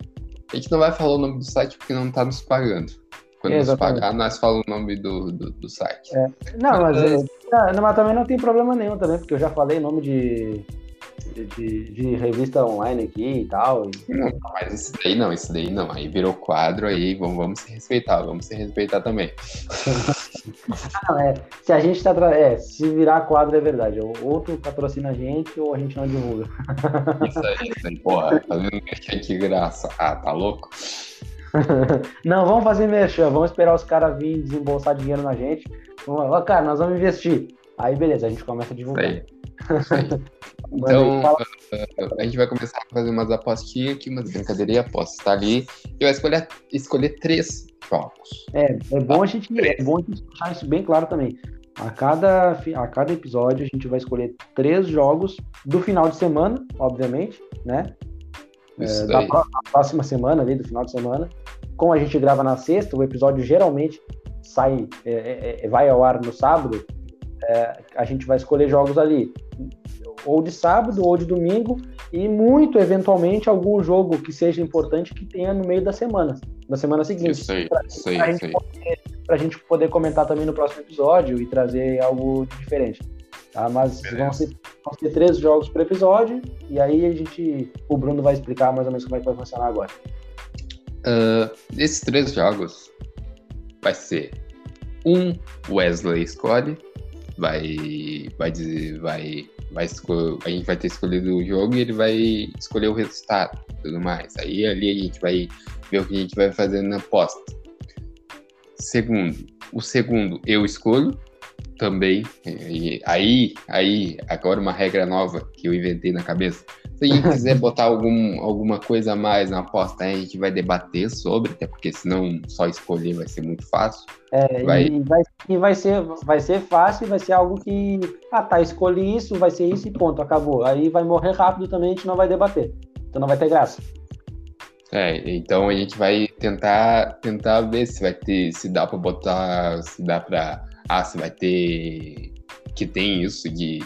A gente não vai falar o nome do site porque não tá nos pagando. Quando Exatamente. nos pagar, nós falamos o nome do, do, do site. É. Não, mas, mas... É, mas também não tem problema nenhum também, porque eu já falei nome de de, de, revista online aqui e tal. Não, mas isso daí não, isso daí não. Aí virou quadro, aí vamos, vamos se respeitar, vamos se respeitar também. [laughs] não, é, se a gente tá. É, se virar quadro é verdade. Ou tu patrocina a gente ou a gente não divulga. [laughs] Isso aí, isso aí, porra, fazendo merchan de graça. Ah, tá louco? [laughs] não, vamos fazer merchan, vamos esperar os caras virem desembolsar dinheiro na gente. Vamos, cara, nós vamos investir. Aí beleza, a gente começa a divulgar. [laughs] Então, uh, a gente vai começar a fazer umas apostinhas aqui, umas brincadeirinhas, aposta tá ali. E vai escolher, escolher três jogos. É, é bom, a gente, é bom a gente deixar isso bem claro também. A cada, a cada episódio a gente vai escolher três jogos do final de semana, obviamente, né? É, da próxima semana ali, do final de semana. Como a gente grava na sexta, o episódio geralmente sai, é, é, é vai ao ar no sábado, é, a gente vai escolher jogos ali ou de sábado ou de domingo e muito eventualmente algum jogo que seja importante que tenha no meio da semana, da semana seguinte. Isso aí, pra, isso aí, pra, isso aí. Poder, pra gente poder comentar também no próximo episódio e trazer algo diferente. Tá? Mas vão ser, vão ser, três jogos por episódio e aí a gente, o Bruno vai explicar mais ou menos como é que vai funcionar agora. Uh, esses três jogos vai ser um Wesley escolhe, vai, vai, dizer, vai vai a gente vai ter escolhido o jogo e ele vai escolher o resultado tudo mais. Aí ali a gente vai ver o que a gente vai fazer na aposta. Segundo, o segundo eu escolho também. Aí, aí, agora uma regra nova que eu inventei na cabeça. Se a gente quiser botar algum, alguma coisa a mais na aposta, a gente vai debater sobre, até porque senão só escolher vai ser muito fácil. É, vai... E, vai, e vai, ser, vai ser fácil, vai ser algo que, ah tá, escolhi isso, vai ser isso e ponto, acabou. Aí vai morrer rápido também, a gente não vai debater. Então não vai ter graça. É, então a gente vai tentar tentar ver se vai ter, se dá para botar, se dá para ah, se vai ter que tem isso de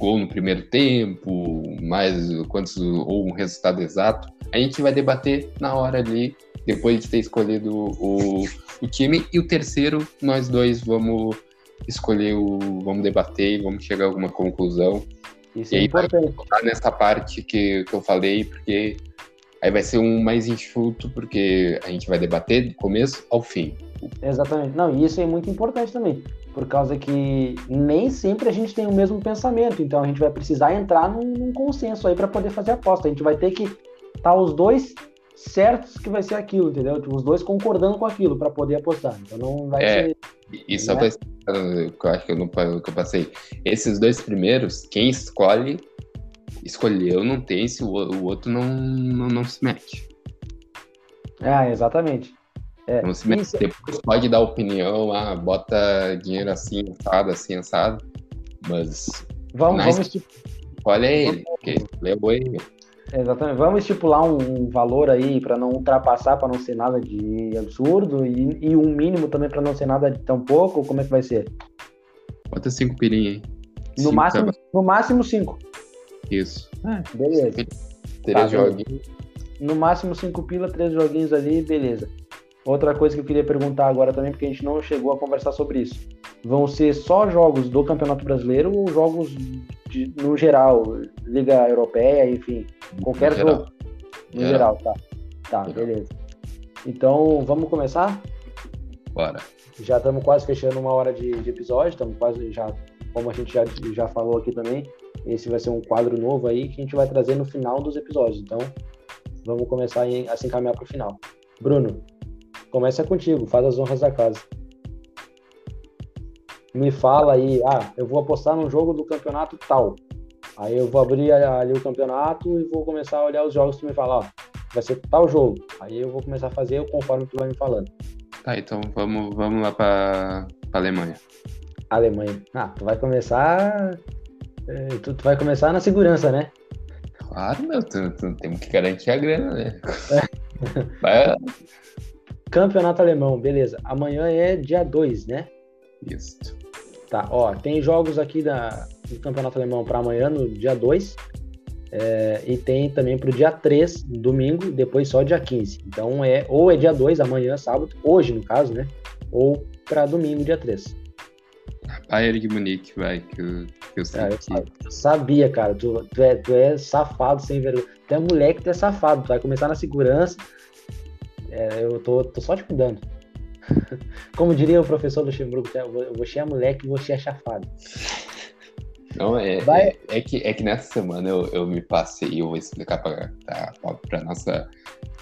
gol no primeiro tempo, mais quantos ou um resultado exato. A gente vai debater na hora ali, depois de ter escolhido o, o time. E o terceiro, nós dois vamos escolher o. vamos debater e vamos chegar a alguma conclusão. Isso e é aí importante. Nessa parte que, que eu falei, porque aí vai ser um mais enxuto, porque a gente vai debater do começo ao fim. Exatamente. Não, e isso é muito importante também por causa que nem sempre a gente tem o mesmo pensamento, então a gente vai precisar entrar num, num consenso aí para poder fazer a aposta. A gente vai ter que estar tá os dois certos que vai ser aquilo, entendeu? Tipo, os dois concordando com aquilo para poder apostar. Então não vai é, ser. Isso né? vai eu acho que eu não que eu passei. Esses dois primeiros, quem escolhe, escolheu, não tem se o, o outro não, não, não se mete. Ah, exatamente. É, não se mete. Isso... Depois pode dar opinião, ah, bota dinheiro assim, assado, assim, assado. Mas. Vamos, vamos estipular. Olha ele, porque levou ele. Exatamente. Vamos estipular um, valor aí para não ultrapassar, para não ser nada de absurdo, e, e um mínimo também para não ser nada de tão pouco. Como é que vai ser? Bota cinco pirinhas aí. No, cinco, máximo, no máximo cinco. Isso. Ah, beleza. Três tá, joguinhos. No máximo cinco pila, três joguinhos ali, beleza. Outra coisa que eu queria perguntar agora também, porque a gente não chegou a conversar sobre isso. Vão ser só jogos do Campeonato Brasileiro ou jogos de, no geral? Liga Europeia, enfim, qualquer no jogo? Geral. No geral, geral tá. Tá, geral. beleza. Então, vamos começar? Bora. Já estamos quase fechando uma hora de, de episódio, estamos quase já, como a gente já, já falou aqui também, esse vai ser um quadro novo aí que a gente vai trazer no final dos episódios. Então, vamos começar a se encaminhar para o final. Bruno, Começa contigo, faz as honras da casa. Me fala aí, ah, eu vou apostar num jogo do campeonato tal. Aí eu vou abrir ali o campeonato e vou começar a olhar os jogos que tu me fala, ó, vai ser tal jogo. Aí eu vou começar a fazer conforme tu vai me falando. Tá, então vamos, vamos lá para Alemanha. Alemanha. Ah, tu vai começar. É, tu, tu vai começar na segurança, né? Claro, meu, tu, tu, temos que garantir a grana, né? É. [laughs] Vai, Campeonato Alemão, beleza. Amanhã é dia 2, né? Isso. Tá, ó, tem jogos aqui da, do Campeonato Alemão para amanhã, no dia 2. É, e tem também para o dia 3, domingo, depois só dia 15. Então é ou é dia 2, amanhã, sábado, hoje no caso, né? Ou para domingo, dia 3. Bayern de Munique, vai, que eu, que eu sei ah, eu sabia, cara, tu, tu, é, tu é safado sem vergonha. Tu é moleque, tu é safado, tu vai começar na segurança. É, eu tô, tô só te cuidando. [laughs] Como diria o professor do Luxemburgo, você é moleque e você é chafado. Não, é, é, é, que, é que nessa semana eu, eu me passei e eu vou explicar para a nossa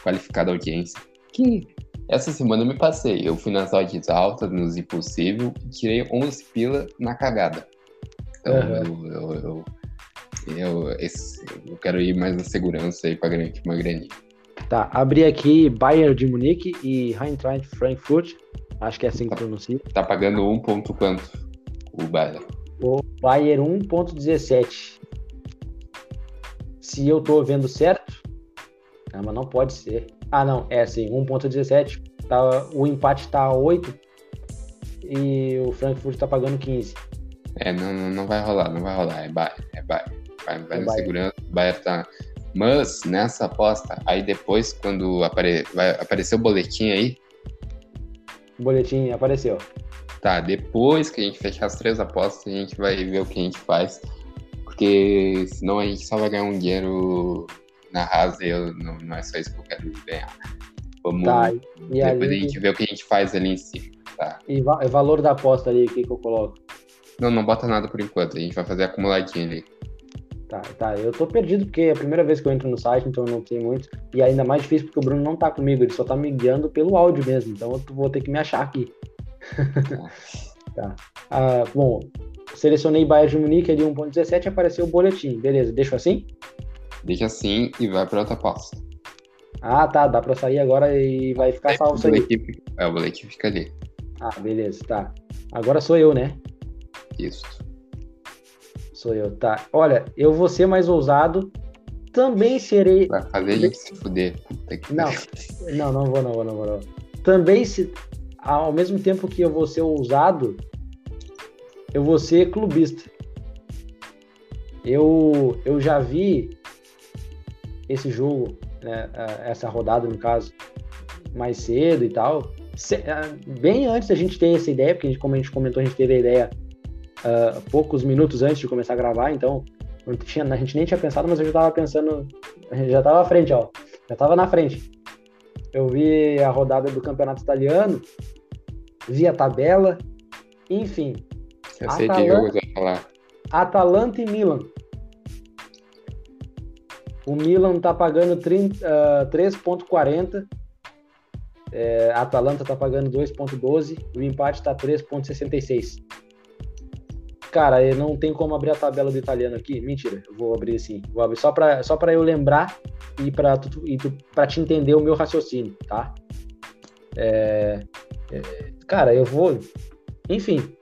qualificada audiência que essa semana eu me passei. Eu fui nas odds altas, nos impossível, e tirei 11 pila na cagada. Então uhum. eu, eu, eu, eu, esse, eu, quero ir mais na segurança aí para uma graninha. Tá, abri aqui Bayern de Munique e Eintracht Frankfurt. Acho que é assim que tá, pronuncia. Tá pagando um ponto quanto o Bayern? O Bayern 1.17. Se eu tô vendo certo. Mas não pode ser. Ah, não, é assim, 1.17. Tá, o empate tá 8 e o Frankfurt tá pagando 15. É, não, não vai rolar, não vai rolar. É Bayern, é Bayern. Vai, vai é na segurança, o Bayern tá mas nessa aposta, aí depois, quando apare... vai aparecer o boletim aí. O boletim apareceu. Tá, depois que a gente fechar as três apostas, a gente vai ver o que a gente faz. Porque senão a gente só vai ganhar um dinheiro na e eu, não, não é só isso que eu quero ganhar. Vamos, tá, depois a gente vê o que a gente faz ali em cima. Tá. E va valor da aposta ali, o que, que eu coloco? Não, não bota nada por enquanto. A gente vai fazer acumuladinho ali. Tá, tá. Eu tô perdido porque é a primeira vez que eu entro no site, então eu não tenho muito. E ainda mais difícil porque o Bruno não tá comigo, ele só tá me guiando pelo áudio mesmo. Então eu vou ter que me achar aqui. [laughs] tá. Ah, bom, selecionei Bayern de Munique ali 1.17 e apareceu o boletim. Beleza, deixo assim? Deixa assim e vai para outra pasta. Ah, tá. Dá para sair agora e vai ficar é, salvo isso aí. É, o boletim fica ali. Ah, beleza, tá. Agora sou eu, né? Isso. Sou eu, tá. Olha, eu vou ser mais ousado. Também serei. Vai fazer a gente se fuder. Não, [laughs] não, não vou, não vou, não vou. Não. Também, se, ao mesmo tempo que eu vou ser ousado, eu vou ser clubista. Eu, eu já vi esse jogo, né, essa rodada, no caso, mais cedo e tal. Bem antes da gente ter essa ideia, porque como a gente comentou, a gente teve a ideia uh, poucos minutos antes de começar a gravar, então tinha, a gente nem tinha pensado, mas eu já estava pensando, a gente já estava à frente, ó, já estava na frente. Eu vi a rodada do campeonato italiano, vi a tabela, enfim. Eu sei Atalanta, que jogo vai falar. Atalanta e Milan. O Milan está pagando uh, 3,40. É, a Atalanta está pagando 2,12. O empate está 3,66. Cara, eu não tem como abrir a tabela do italiano aqui. Mentira, eu vou abrir assim. Vou abrir só para só pra eu lembrar e para tu, e tu, pra te entender o meu raciocínio, tá? É, é, cara, eu vou. Enfim,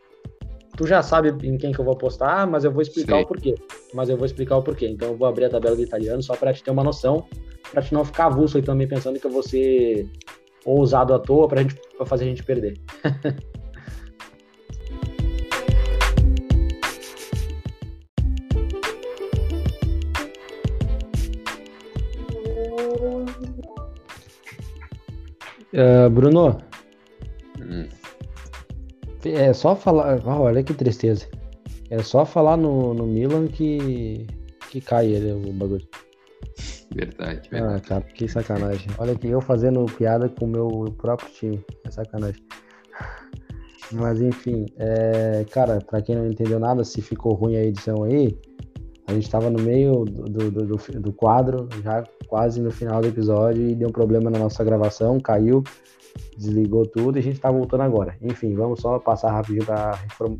tu já sabe em quem que eu vou apostar, mas eu vou explicar Sim. o porquê. Mas eu vou explicar o porquê. Então eu vou abrir a tabela do italiano só para te ter uma noção, para te não ficar avulso aí também pensando que eu vou ser ousado à toa gente, pra fazer a gente perder. Uh, [laughs] Bruno. É só falar. Oh, olha que tristeza. É só falar no, no Milan que, que cai ele, o bagulho. Verdade, verdade. Ah, cara, que sacanagem. Olha que eu fazendo piada com o meu próprio time. É sacanagem. [laughs] Mas enfim, é, cara, pra quem não entendeu nada, se ficou ruim a edição aí, a gente tava no meio do, do, do, do quadro, já quase no final do episódio, e deu um problema na nossa gravação, caiu, desligou tudo e a gente tá voltando agora. Enfim, vamos só passar rapidinho para reform,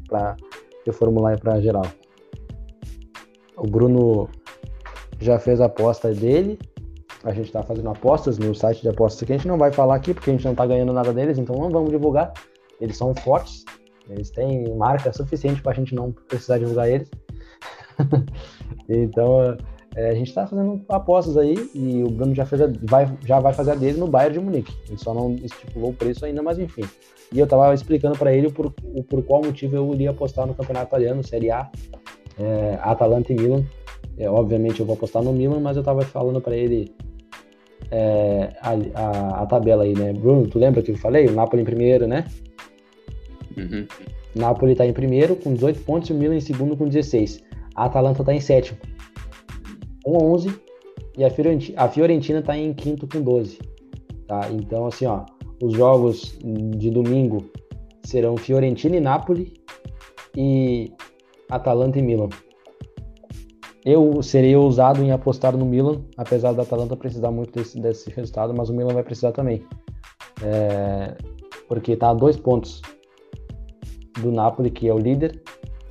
reformular pra geral. O Bruno já fez a aposta dele. A gente tá fazendo apostas no site de apostas que a gente não vai falar aqui porque a gente não tá ganhando nada deles, então não vamos divulgar. Eles são fortes, eles têm marca suficiente para a gente não precisar divulgar eles. [laughs] então, é, a gente está fazendo apostas aí e o Bruno já, fez a, vai, já vai fazer a dele no Bayern de Munique. Ele só não estipulou o preço ainda, mas enfim. E eu estava explicando para ele por, por qual motivo eu iria apostar no Campeonato Italiano, Série A, É, Atalanta e Milan. É, obviamente eu vou apostar no Milan, mas eu tava falando para ele é, a, a, a, tabela aí, né? Bruno, tu lembra que eu falei? O Napoli em primeiro, né? Uhum. Napoli tá em primeiro com 18 pontos e o Milan em segundo com 16. A Atalanta tá em sétimo com 11 e a Fiorentina, a Fiorentina tá em quinto com 12. Tá? Então, assim, ó, os jogos de domingo serão Fiorentina e Napoli e Atalanta e Milan. Eu serei ousado em apostar no Milan, apesar da Atalanta precisar muito desse, desse resultado, mas o Milan vai precisar também. É, porque está a dois pontos do Napoli, que é o líder,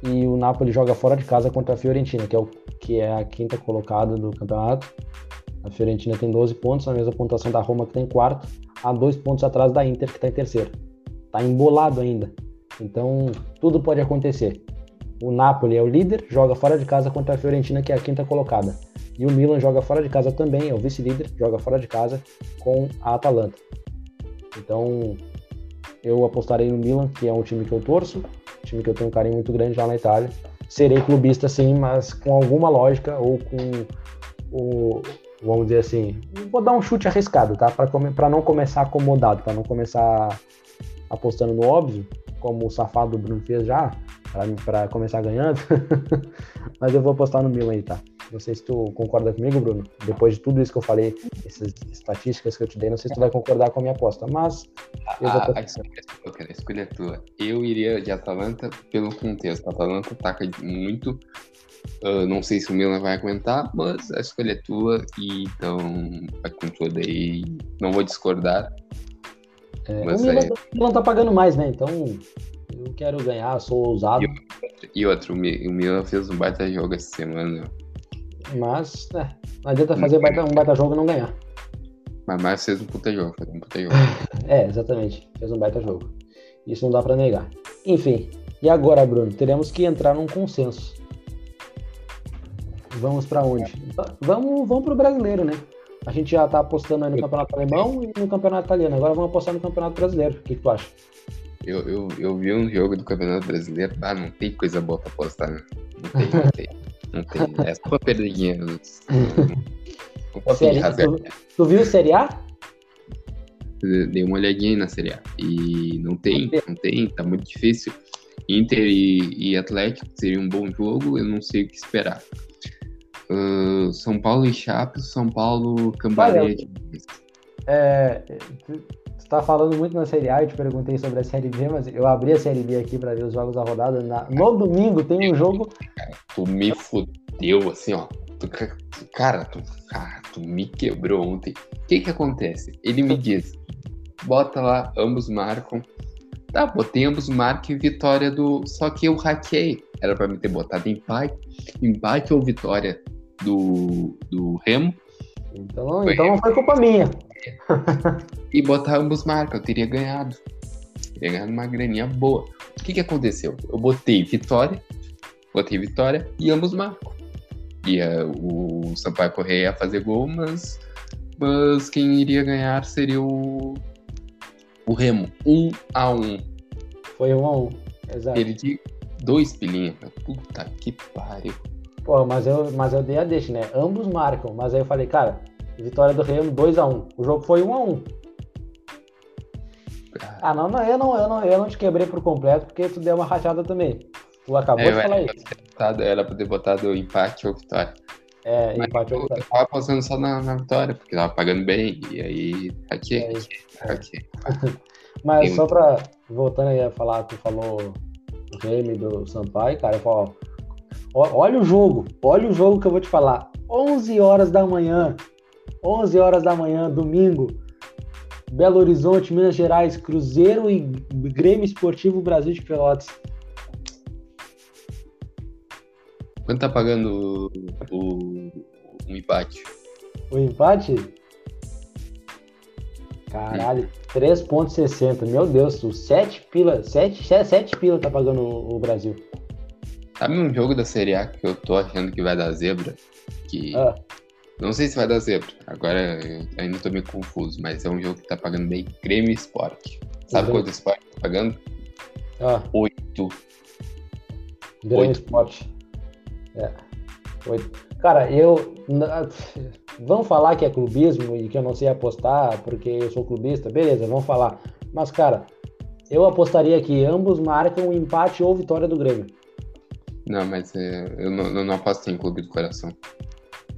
e o Napoli joga fora de casa contra a Fiorentina, que é, o, que é a quinta colocada do campeonato. A Fiorentina tem 12 pontos, a mesma pontuação da Roma, que está em quarto, a dois pontos atrás da Inter, que está em terceiro. Está embolado ainda. Então, tudo pode acontecer. O Napoli é o líder, joga fora de casa contra a Fiorentina, que é a quinta colocada. E o Milan joga fora de casa também, é o vice-líder, joga fora de casa com a Atalanta. Então, eu apostarei no Milan, que é um time que eu torço, time que eu tenho um carinho muito grande já na Itália. Serei clubista sim, mas com alguma lógica ou com o, vamos dizer assim, vou dar um chute arriscado, tá? Para não começar acomodado, para não começar apostando no óbvio, como o safado do Bruno fez já, para começar ganhando. [laughs] Mas eu vou apostar no Milan aí, tá? Não sei se tu concorda comigo, Bruno. Depois de tudo isso que eu falei, essas estatísticas que eu te dei, não sei se tu vai concordar com a minha aposta, mas eu vou a, a, escolha, a escolha é tua. Eu iria de Atalanta pelo contexto. A Atalanta ataca muito. Uh, não sei se o Milan vai aguentar, mas a escolha é tua e então vai com tudo aí. Não vou discordar. É, o Milan, é... Milan tá pagando mais, né? Então eu quero ganhar, sou ousado. E outro, o Milan fez um baita jogo essa semana. Mas, é, não adianta fazer baita, um baita jogo e não ganhar. Mas, mas fez um puta jogo, fez um puta jogo. [laughs] é, exatamente. Fez um baita jogo. Isso não dá pra negar. Enfim, e agora, Bruno? Teremos que entrar num consenso. Vamos para onde? Vamos, vamos pro brasileiro, né? A gente já tá apostando aí no campeonato alemão e no campeonato italiano. Agora vamos apostar no campeonato brasileiro. O que, que tu acha? Eu, eu, eu vi um jogo do Campeonato Brasileiro, ah, não tem coisa boa pra apostar, né? Não tem, não [laughs] tem. Não tem. É só pra perder dinheiro. Série, tu, tu viu Série A? Dei uma olhadinha na Série A. E não tem, não tem, tá muito difícil. Inter e, e Atlético seria um bom jogo, eu não sei o que esperar. Uh, São Paulo e Chape, São Paulo cambaleia É, você tá falando muito na Série A, eu te perguntei sobre a Série B, mas eu abri a Série B aqui para ver os jogos da rodada. Na... No domingo tem um jogo. Tu me fudeu, assim, ó. Tu, cara, tu, cara, tu me quebrou ontem. O que que acontece? Ele me diz, bota lá, ambos marcam. Tá, botei ambos marcam e vitória do. Só que eu hackei. Era para me ter botado empate. Empate ou vitória do, do Remo. Então, então não foi culpa minha [laughs] e botar ambos marcas, eu teria ganhado. Teria ganhado uma graninha boa. O que, que aconteceu? Eu botei vitória, botei vitória e ambos marcam. E uh, o Sampaio Correia ia fazer gol, mas, mas quem iria ganhar seria o, o Remo. Um a um. Foi um a um, exato. Ele de dois pilinhas. Puta que pariu. Pô, mas eu, mas eu dei a deixa, né? Ambos marcam, mas aí eu falei, cara, Vitória do Remo 2x1. O jogo foi 1x1. Ah, não, não, eu não, eu não, eu não te quebrei por completo, porque tu deu uma rachada também. Tu acabou é, de falar isso. Botado, era pra ter botado empate ou vitória. É, Mas empate ou vitória. Eu tava apostando só na, na, vitória, porque tava pagando bem, e aí aqui, é aqui, [laughs] Mas Tem só pra, voltando aí a falar, tu falou do Remy, do Sampaio, cara, eu falo, ó, olha o jogo, olha o jogo que eu vou te falar. 11 horas da manhã, 11 horas da manhã, domingo, Belo Horizonte, Minas Gerais, Cruzeiro e Grêmio Esportivo Brasil de Pelotas. Quanto tá pagando o, o, o empate? O empate? Caralho, hum. 3,60. Meu Deus, 7 pila, 7, 7 pila tá pagando o, o Brasil. Sabe um jogo da Série A que eu tô achando que vai dar zebra? Que ah. Não sei se vai dar zebra. Agora eu ainda tô meio confuso, mas é um jogo que tá pagando bem. Grêmio Esporte. Sabe uhum. quanto o Esporte tá pagando? Ah. Oito. Grêmio Esporte. É. Cara, eu. Vamos falar que é clubismo e que eu não sei apostar porque eu sou clubista, beleza, vamos falar. Mas, cara, eu apostaria que ambos marcam empate ou vitória do Grêmio. Não, mas é, eu, não, eu não aposto em clube do coração.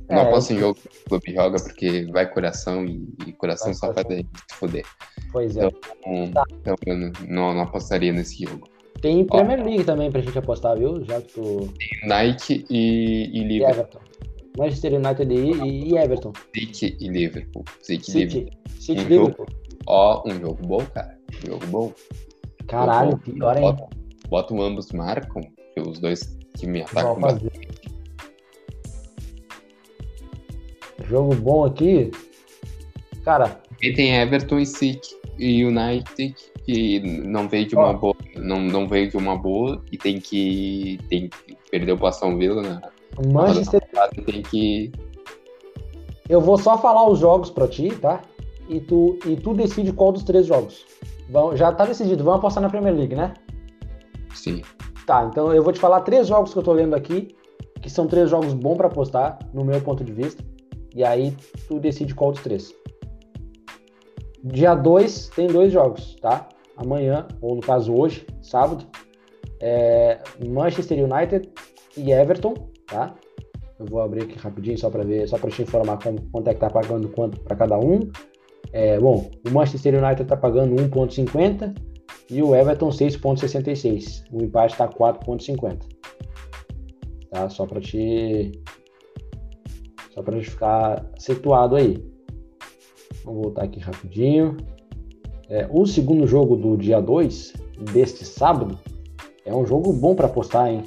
É, não aposto em jogo que o clube joga porque vai coração e, e coração só faz a gente se foder. Pois é. Então, tá. então eu não, não, apostaria nesse jogo. Tem Premier League também pra gente apostar, viu? Já que tu. Nike e, e Liverpool. E Manchester United e, e Everton. City e Liverpool. City, City, Liverpool. City um Liverpool. Jogo, ó, um jogo bom, cara. Um jogo bom. Caralho, jogo, pior, hein? Bota, bota um ambos marcam, os dois que me atacam bastante. Jogo bom aqui. Cara. E tem Everton e City e United que não veio de uma boa, não, não veio de uma boa e tem que tem que perder o Aston Villa, né? Manchester tem que Eu vou só falar os jogos para ti, tá? E tu e tu decide qual dos três jogos. já tá decidido, vamos apostar na Premier League, né? Sim. Tá, então eu vou te falar três jogos que eu tô lendo aqui, que são três jogos bons para apostar, no meu ponto de vista. E aí tu decide qual dos três. Dia 2 tem dois jogos, tá? Amanhã, ou no caso hoje, sábado, é Manchester United e Everton, tá? Eu vou abrir aqui rapidinho só para ver, só para te informar quanto é que tá pagando quanto para cada um. É, bom, o Manchester United tá pagando 1.50 e o Everton 6.66. O empate está 4.50. Tá? Só para te só para a gente ficar situado aí. Vamos voltar aqui rapidinho. É, o segundo jogo do dia 2, deste sábado, é um jogo bom para apostar, hein?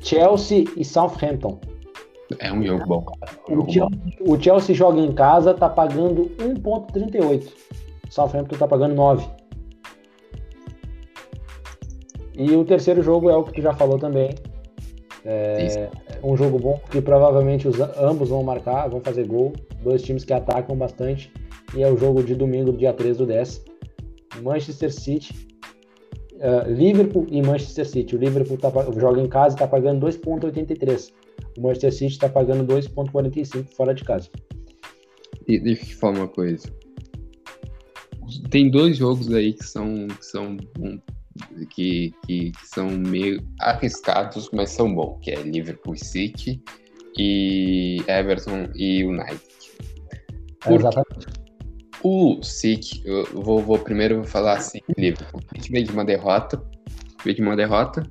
Chelsea e Southampton. É um jogo bom, cara. É um o, Chelsea, o, Chelsea, joga em casa, tá pagando 1,38. O Southampton tá pagando 9. E o terceiro jogo é o que tu já falou também, é um jogo bom porque provavelmente os, ambos vão marcar, vão fazer gol. Dois times que atacam bastante. E é o jogo de domingo, dia 3 do 10. Manchester City, uh, Liverpool e Manchester City. O Liverpool tá, joga em casa e está pagando 2,83. O Manchester City está pagando 2,45 fora de casa. E deixa eu te falar uma coisa. Tem dois jogos aí que são, que são que, que, que, são meio arriscados, mas são bons, que é Liverpool City e Everton e United. É, exatamente. O City, eu vou, vou primeiro falar assim, Liverpool. Gente veio de uma derrota, veio de uma derrota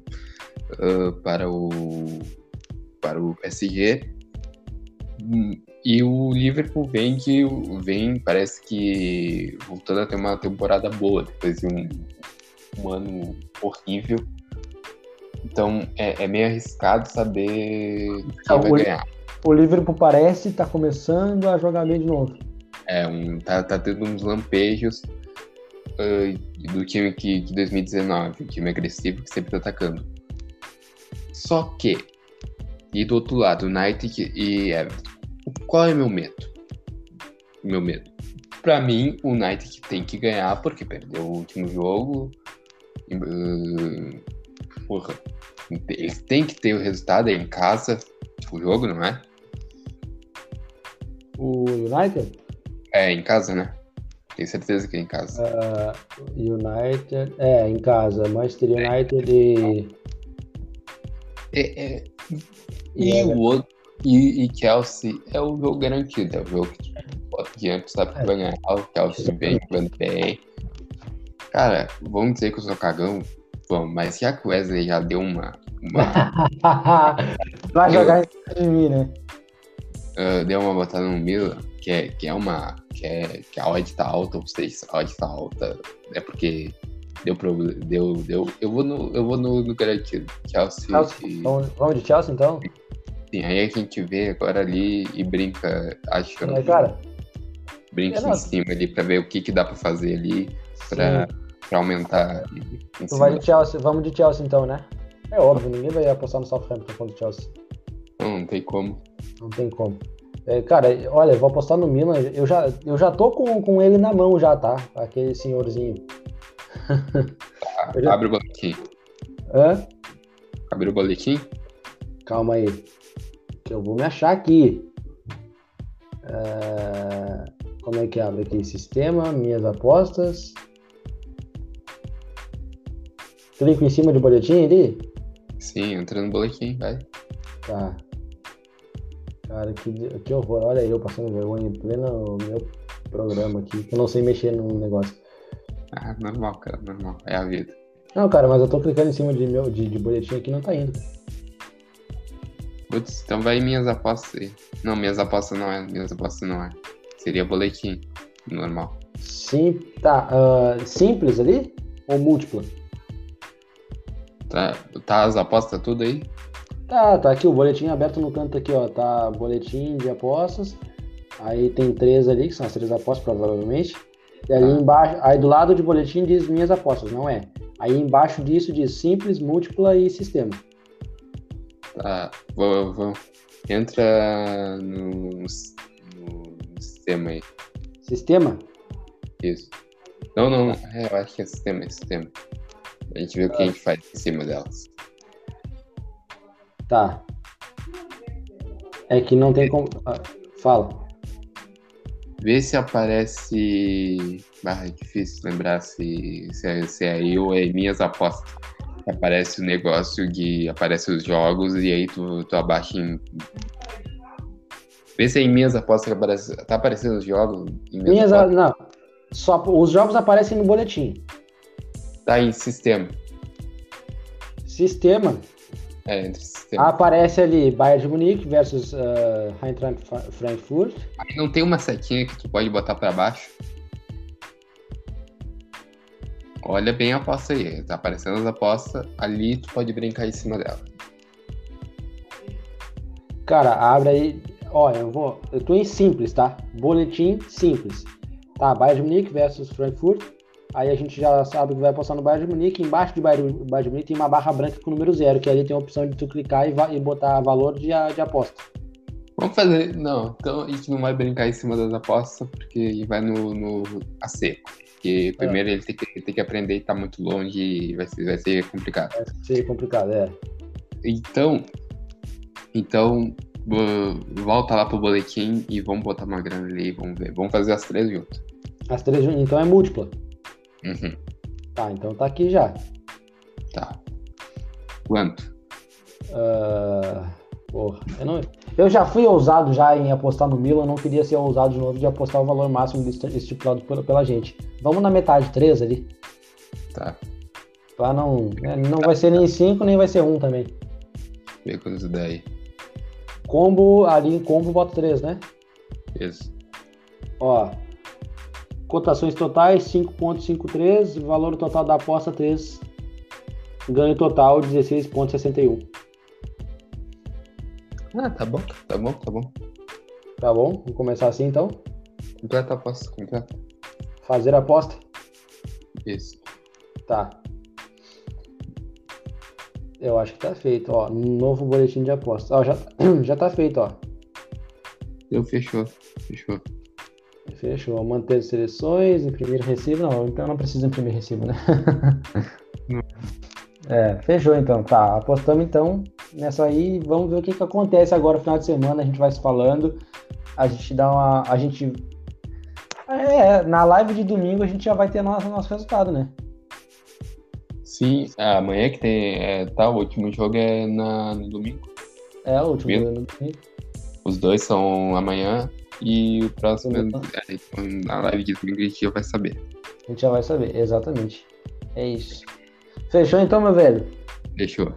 uh, para o para o PSG e o Liverpool vem que vem parece que voltando a ter uma temporada boa depois de um um ano horrível. Então é, é meio arriscado saber quem então, vai ganhar. O Liverpool parece estar tá começando a jogar bem de novo. É, um, tá, tá tendo uns lampejos uh, do time que, de 2019, o time agressivo que sempre tá atacando. Só que, e do outro lado, United e Everton. Qual é o meu medo? Meu medo. Para mim, o United tem que ganhar porque perdeu o último jogo, porra, eles têm que ter o resultado em casa, o jogo, não é? O United? É, em casa, né? Tenho certeza que é em casa. Uh, United. É, em casa. Manchester United e. É, é... E, e o outro. E, e, Chelsea é o jogo garantido, é o jogo que que antes sabe que vai ganhar. O Chelsea vem jogando bem. Cara, vamos dizer que eu sou cagão, vamos, mas já que o Wesley já deu uma. uma... [laughs] Vai jogar em mim, né? Uh, deu uma botada no Milan, que é, que é uma. Que, é, que a odd tá alta, ou seja, a odd tá alta, é porque deu problema. Deu, deu, eu vou no, eu vou no, no garantido. Chelsea. Chelsea. E... Vamos, de Chelsea então? Sim, aí a gente vê agora ali e brinca, achando. É, cara, brinca é em cima ali pra ver o que, que dá pra fazer ali pra, pra aumentar. Tu vai de Chelsea, vamos de Chelsea então, né? É óbvio, ninguém vai apostar no Southampton contra o Chelsea. Não, não tem como. Não tem como. É, cara, olha, eu vou apostar no Milan. Eu já, eu já tô com, com ele na mão já, tá? Aquele senhorzinho. Tá, já... Abre o banquinho. Hã? Abriu o boletim? Calma aí. Que eu vou me achar aqui. É... Como é que abre aqui? Sistema, minhas apostas. Clico em cima do boletim ali? Sim, entra no boletim, vai. Tá. Cara, que, que horror. Olha eu passando vergonha em pleno meu programa aqui, que eu não sei mexer no negócio. Ah, normal, cara, normal. É a vida. Não, cara, mas eu tô clicando em cima de, meu, de, de boletim aqui e não tá indo. Putz, então vai minhas apostas aí. Não, minhas apostas não é, minhas apostas não é. Seria boletim, normal. Sim, tá. Uh, simples ali ou múltipla? Tá, tá as apostas tudo aí? Tá, tá aqui o boletim aberto no canto aqui, ó. Tá boletim de apostas. Aí tem três ali, que são as três apostas, provavelmente. E ali ah. embaixo, aí do lado de boletim diz minhas apostas, não é? Aí embaixo disso diz simples, múltipla e sistema. Tá, vou, vou. Entra no, no, sistema aí. Sistema? Isso. Não, não, é, eu acho que é sistema, é sistema. A gente vê o que a gente faz em cima delas. Tá. É que não tem como. Ah, fala. Vê se aparece. Barra, é difícil lembrar se, se, é, se é eu ou é minhas apostas. Aparece o negócio de. Aparece os jogos e aí tu, tu abaixa em. Vê se é em minhas apostas que aparece. Tá aparecendo os jogos? Minhas, minhas não. Só, os jogos aparecem no boletim. Tá em sistema. Sistema? É, entre sistema. Aparece ali Bayern de Munique versus uh, Eintracht Frankfurt. Aí não tem uma setinha que tu pode botar para baixo? Olha bem a aposta aí. Tá aparecendo as apostas. Ali tu pode brincar em cima dela. Cara, abre aí. Olha, eu vou. Eu tô em simples, tá? Boletim simples. Tá, Bayern de Munique versus Frankfurt. Aí a gente já sabe que vai apostar no Bayern de Munique. Embaixo do Bayern, Bayern de Munique tem uma barra branca com o número zero, que ali tem a opção de tu clicar e, e botar valor de, de aposta. Vamos fazer. Não, então a gente não vai brincar em cima das apostas, porque vai no, no a seco. Porque primeiro é. ele tem que, tem que aprender e tá muito longe e vai ser, vai ser complicado. Vai ser complicado, é. Então, então volta lá pro boletim e vamos botar uma grana ali, vamos ver. Vamos fazer as três juntas. As três juntas, então é múltipla. Uhum. Tá, então tá aqui já. Tá. Quanto? Uh, porra, eu, não, eu já fui ousado já em apostar no Milan, não queria ser ousado de novo de apostar o valor máximo estipulado pela, pela gente. Vamos na metade, 3 ali. Tá. Pra não. Né, não vai ser nem 5, nem vai ser 1 um também. Vê quantos daí. Combo, ali em combo bota 3, né? Isso. Ó, Cotações totais 5.53, valor total da aposta 3, ganho total 16.61. Ah, tá bom, tá bom, tá bom. Tá bom, vamos começar assim então? Completa a aposta, completa. Fazer a aposta? Isso. Tá. Eu acho que tá feito, ó. Novo boletim de aposta. Ó, já, [clears throat] já tá feito, ó. Eu fechou, fechou. Fechou. Manter as seleções, imprimir recibo. Não, então não precisa imprimir recibo, né? [laughs] é, fechou então. Tá, apostamos então nessa aí. Vamos ver o que, que acontece agora no final de semana. A gente vai se falando. A gente dá uma. A gente. É, na live de domingo a gente já vai ter nosso, nosso resultado, né? Sim, amanhã que tem. É, tá, o último jogo é na, no domingo. É, o último jogo é no domingo. Os dois são amanhã. E o próximo, é, na live de domingo, a gente já vai saber. A gente já vai saber, exatamente. É isso. Fechou então, meu velho? Fechou.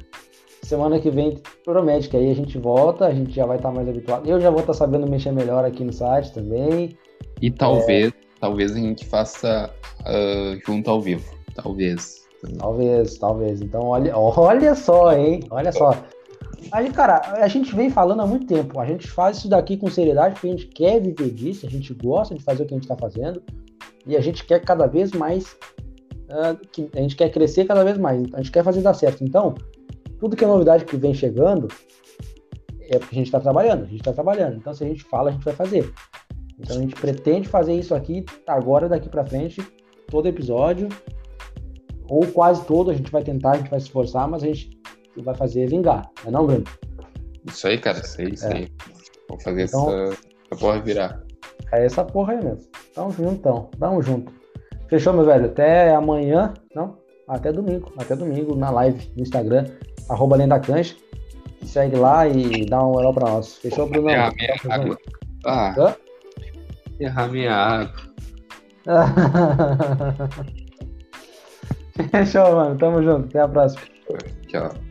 Semana que vem promete que aí a gente volta, a gente já vai estar mais habituado. Eu já vou estar sabendo mexer melhor aqui no site também. E talvez, é... talvez a gente faça uh, junto ao vivo. Talvez. Talvez, talvez. Então, olha, olha só, hein? Olha só. Aí, cara, a gente vem falando há muito tempo. A gente faz isso daqui com seriedade porque a gente quer viver disso, a gente gosta de fazer o que a gente está fazendo e a gente quer cada vez mais. Uh, que, a gente quer crescer cada vez mais. A gente quer fazer dar certo. Então, tudo que é novidade que vem chegando é porque a gente está trabalhando. A gente está trabalhando. Então, se a gente fala, a gente vai fazer. Então, a gente pretende fazer isso aqui agora, daqui para frente, todo episódio, ou quase todo. A gente vai tentar, a gente vai se esforçar, mas a gente vai fazer vingar, não é não, Bruno? Isso aí, cara, isso aí, isso é. aí. Vamos fazer então, essa, essa porra virar. É essa porra aí mesmo. Tamo junto, então. Tamo junto. Fechou, meu velho? Até amanhã, não? Até domingo. Até domingo na live no Instagram, arroba Além da Cancha. Segue lá e dá um olhar pra nós. Fechou, Bruno? Errar minha água. Ah. Errar minha água. Fechou, mano. Tamo junto. Até a próxima. Tchau.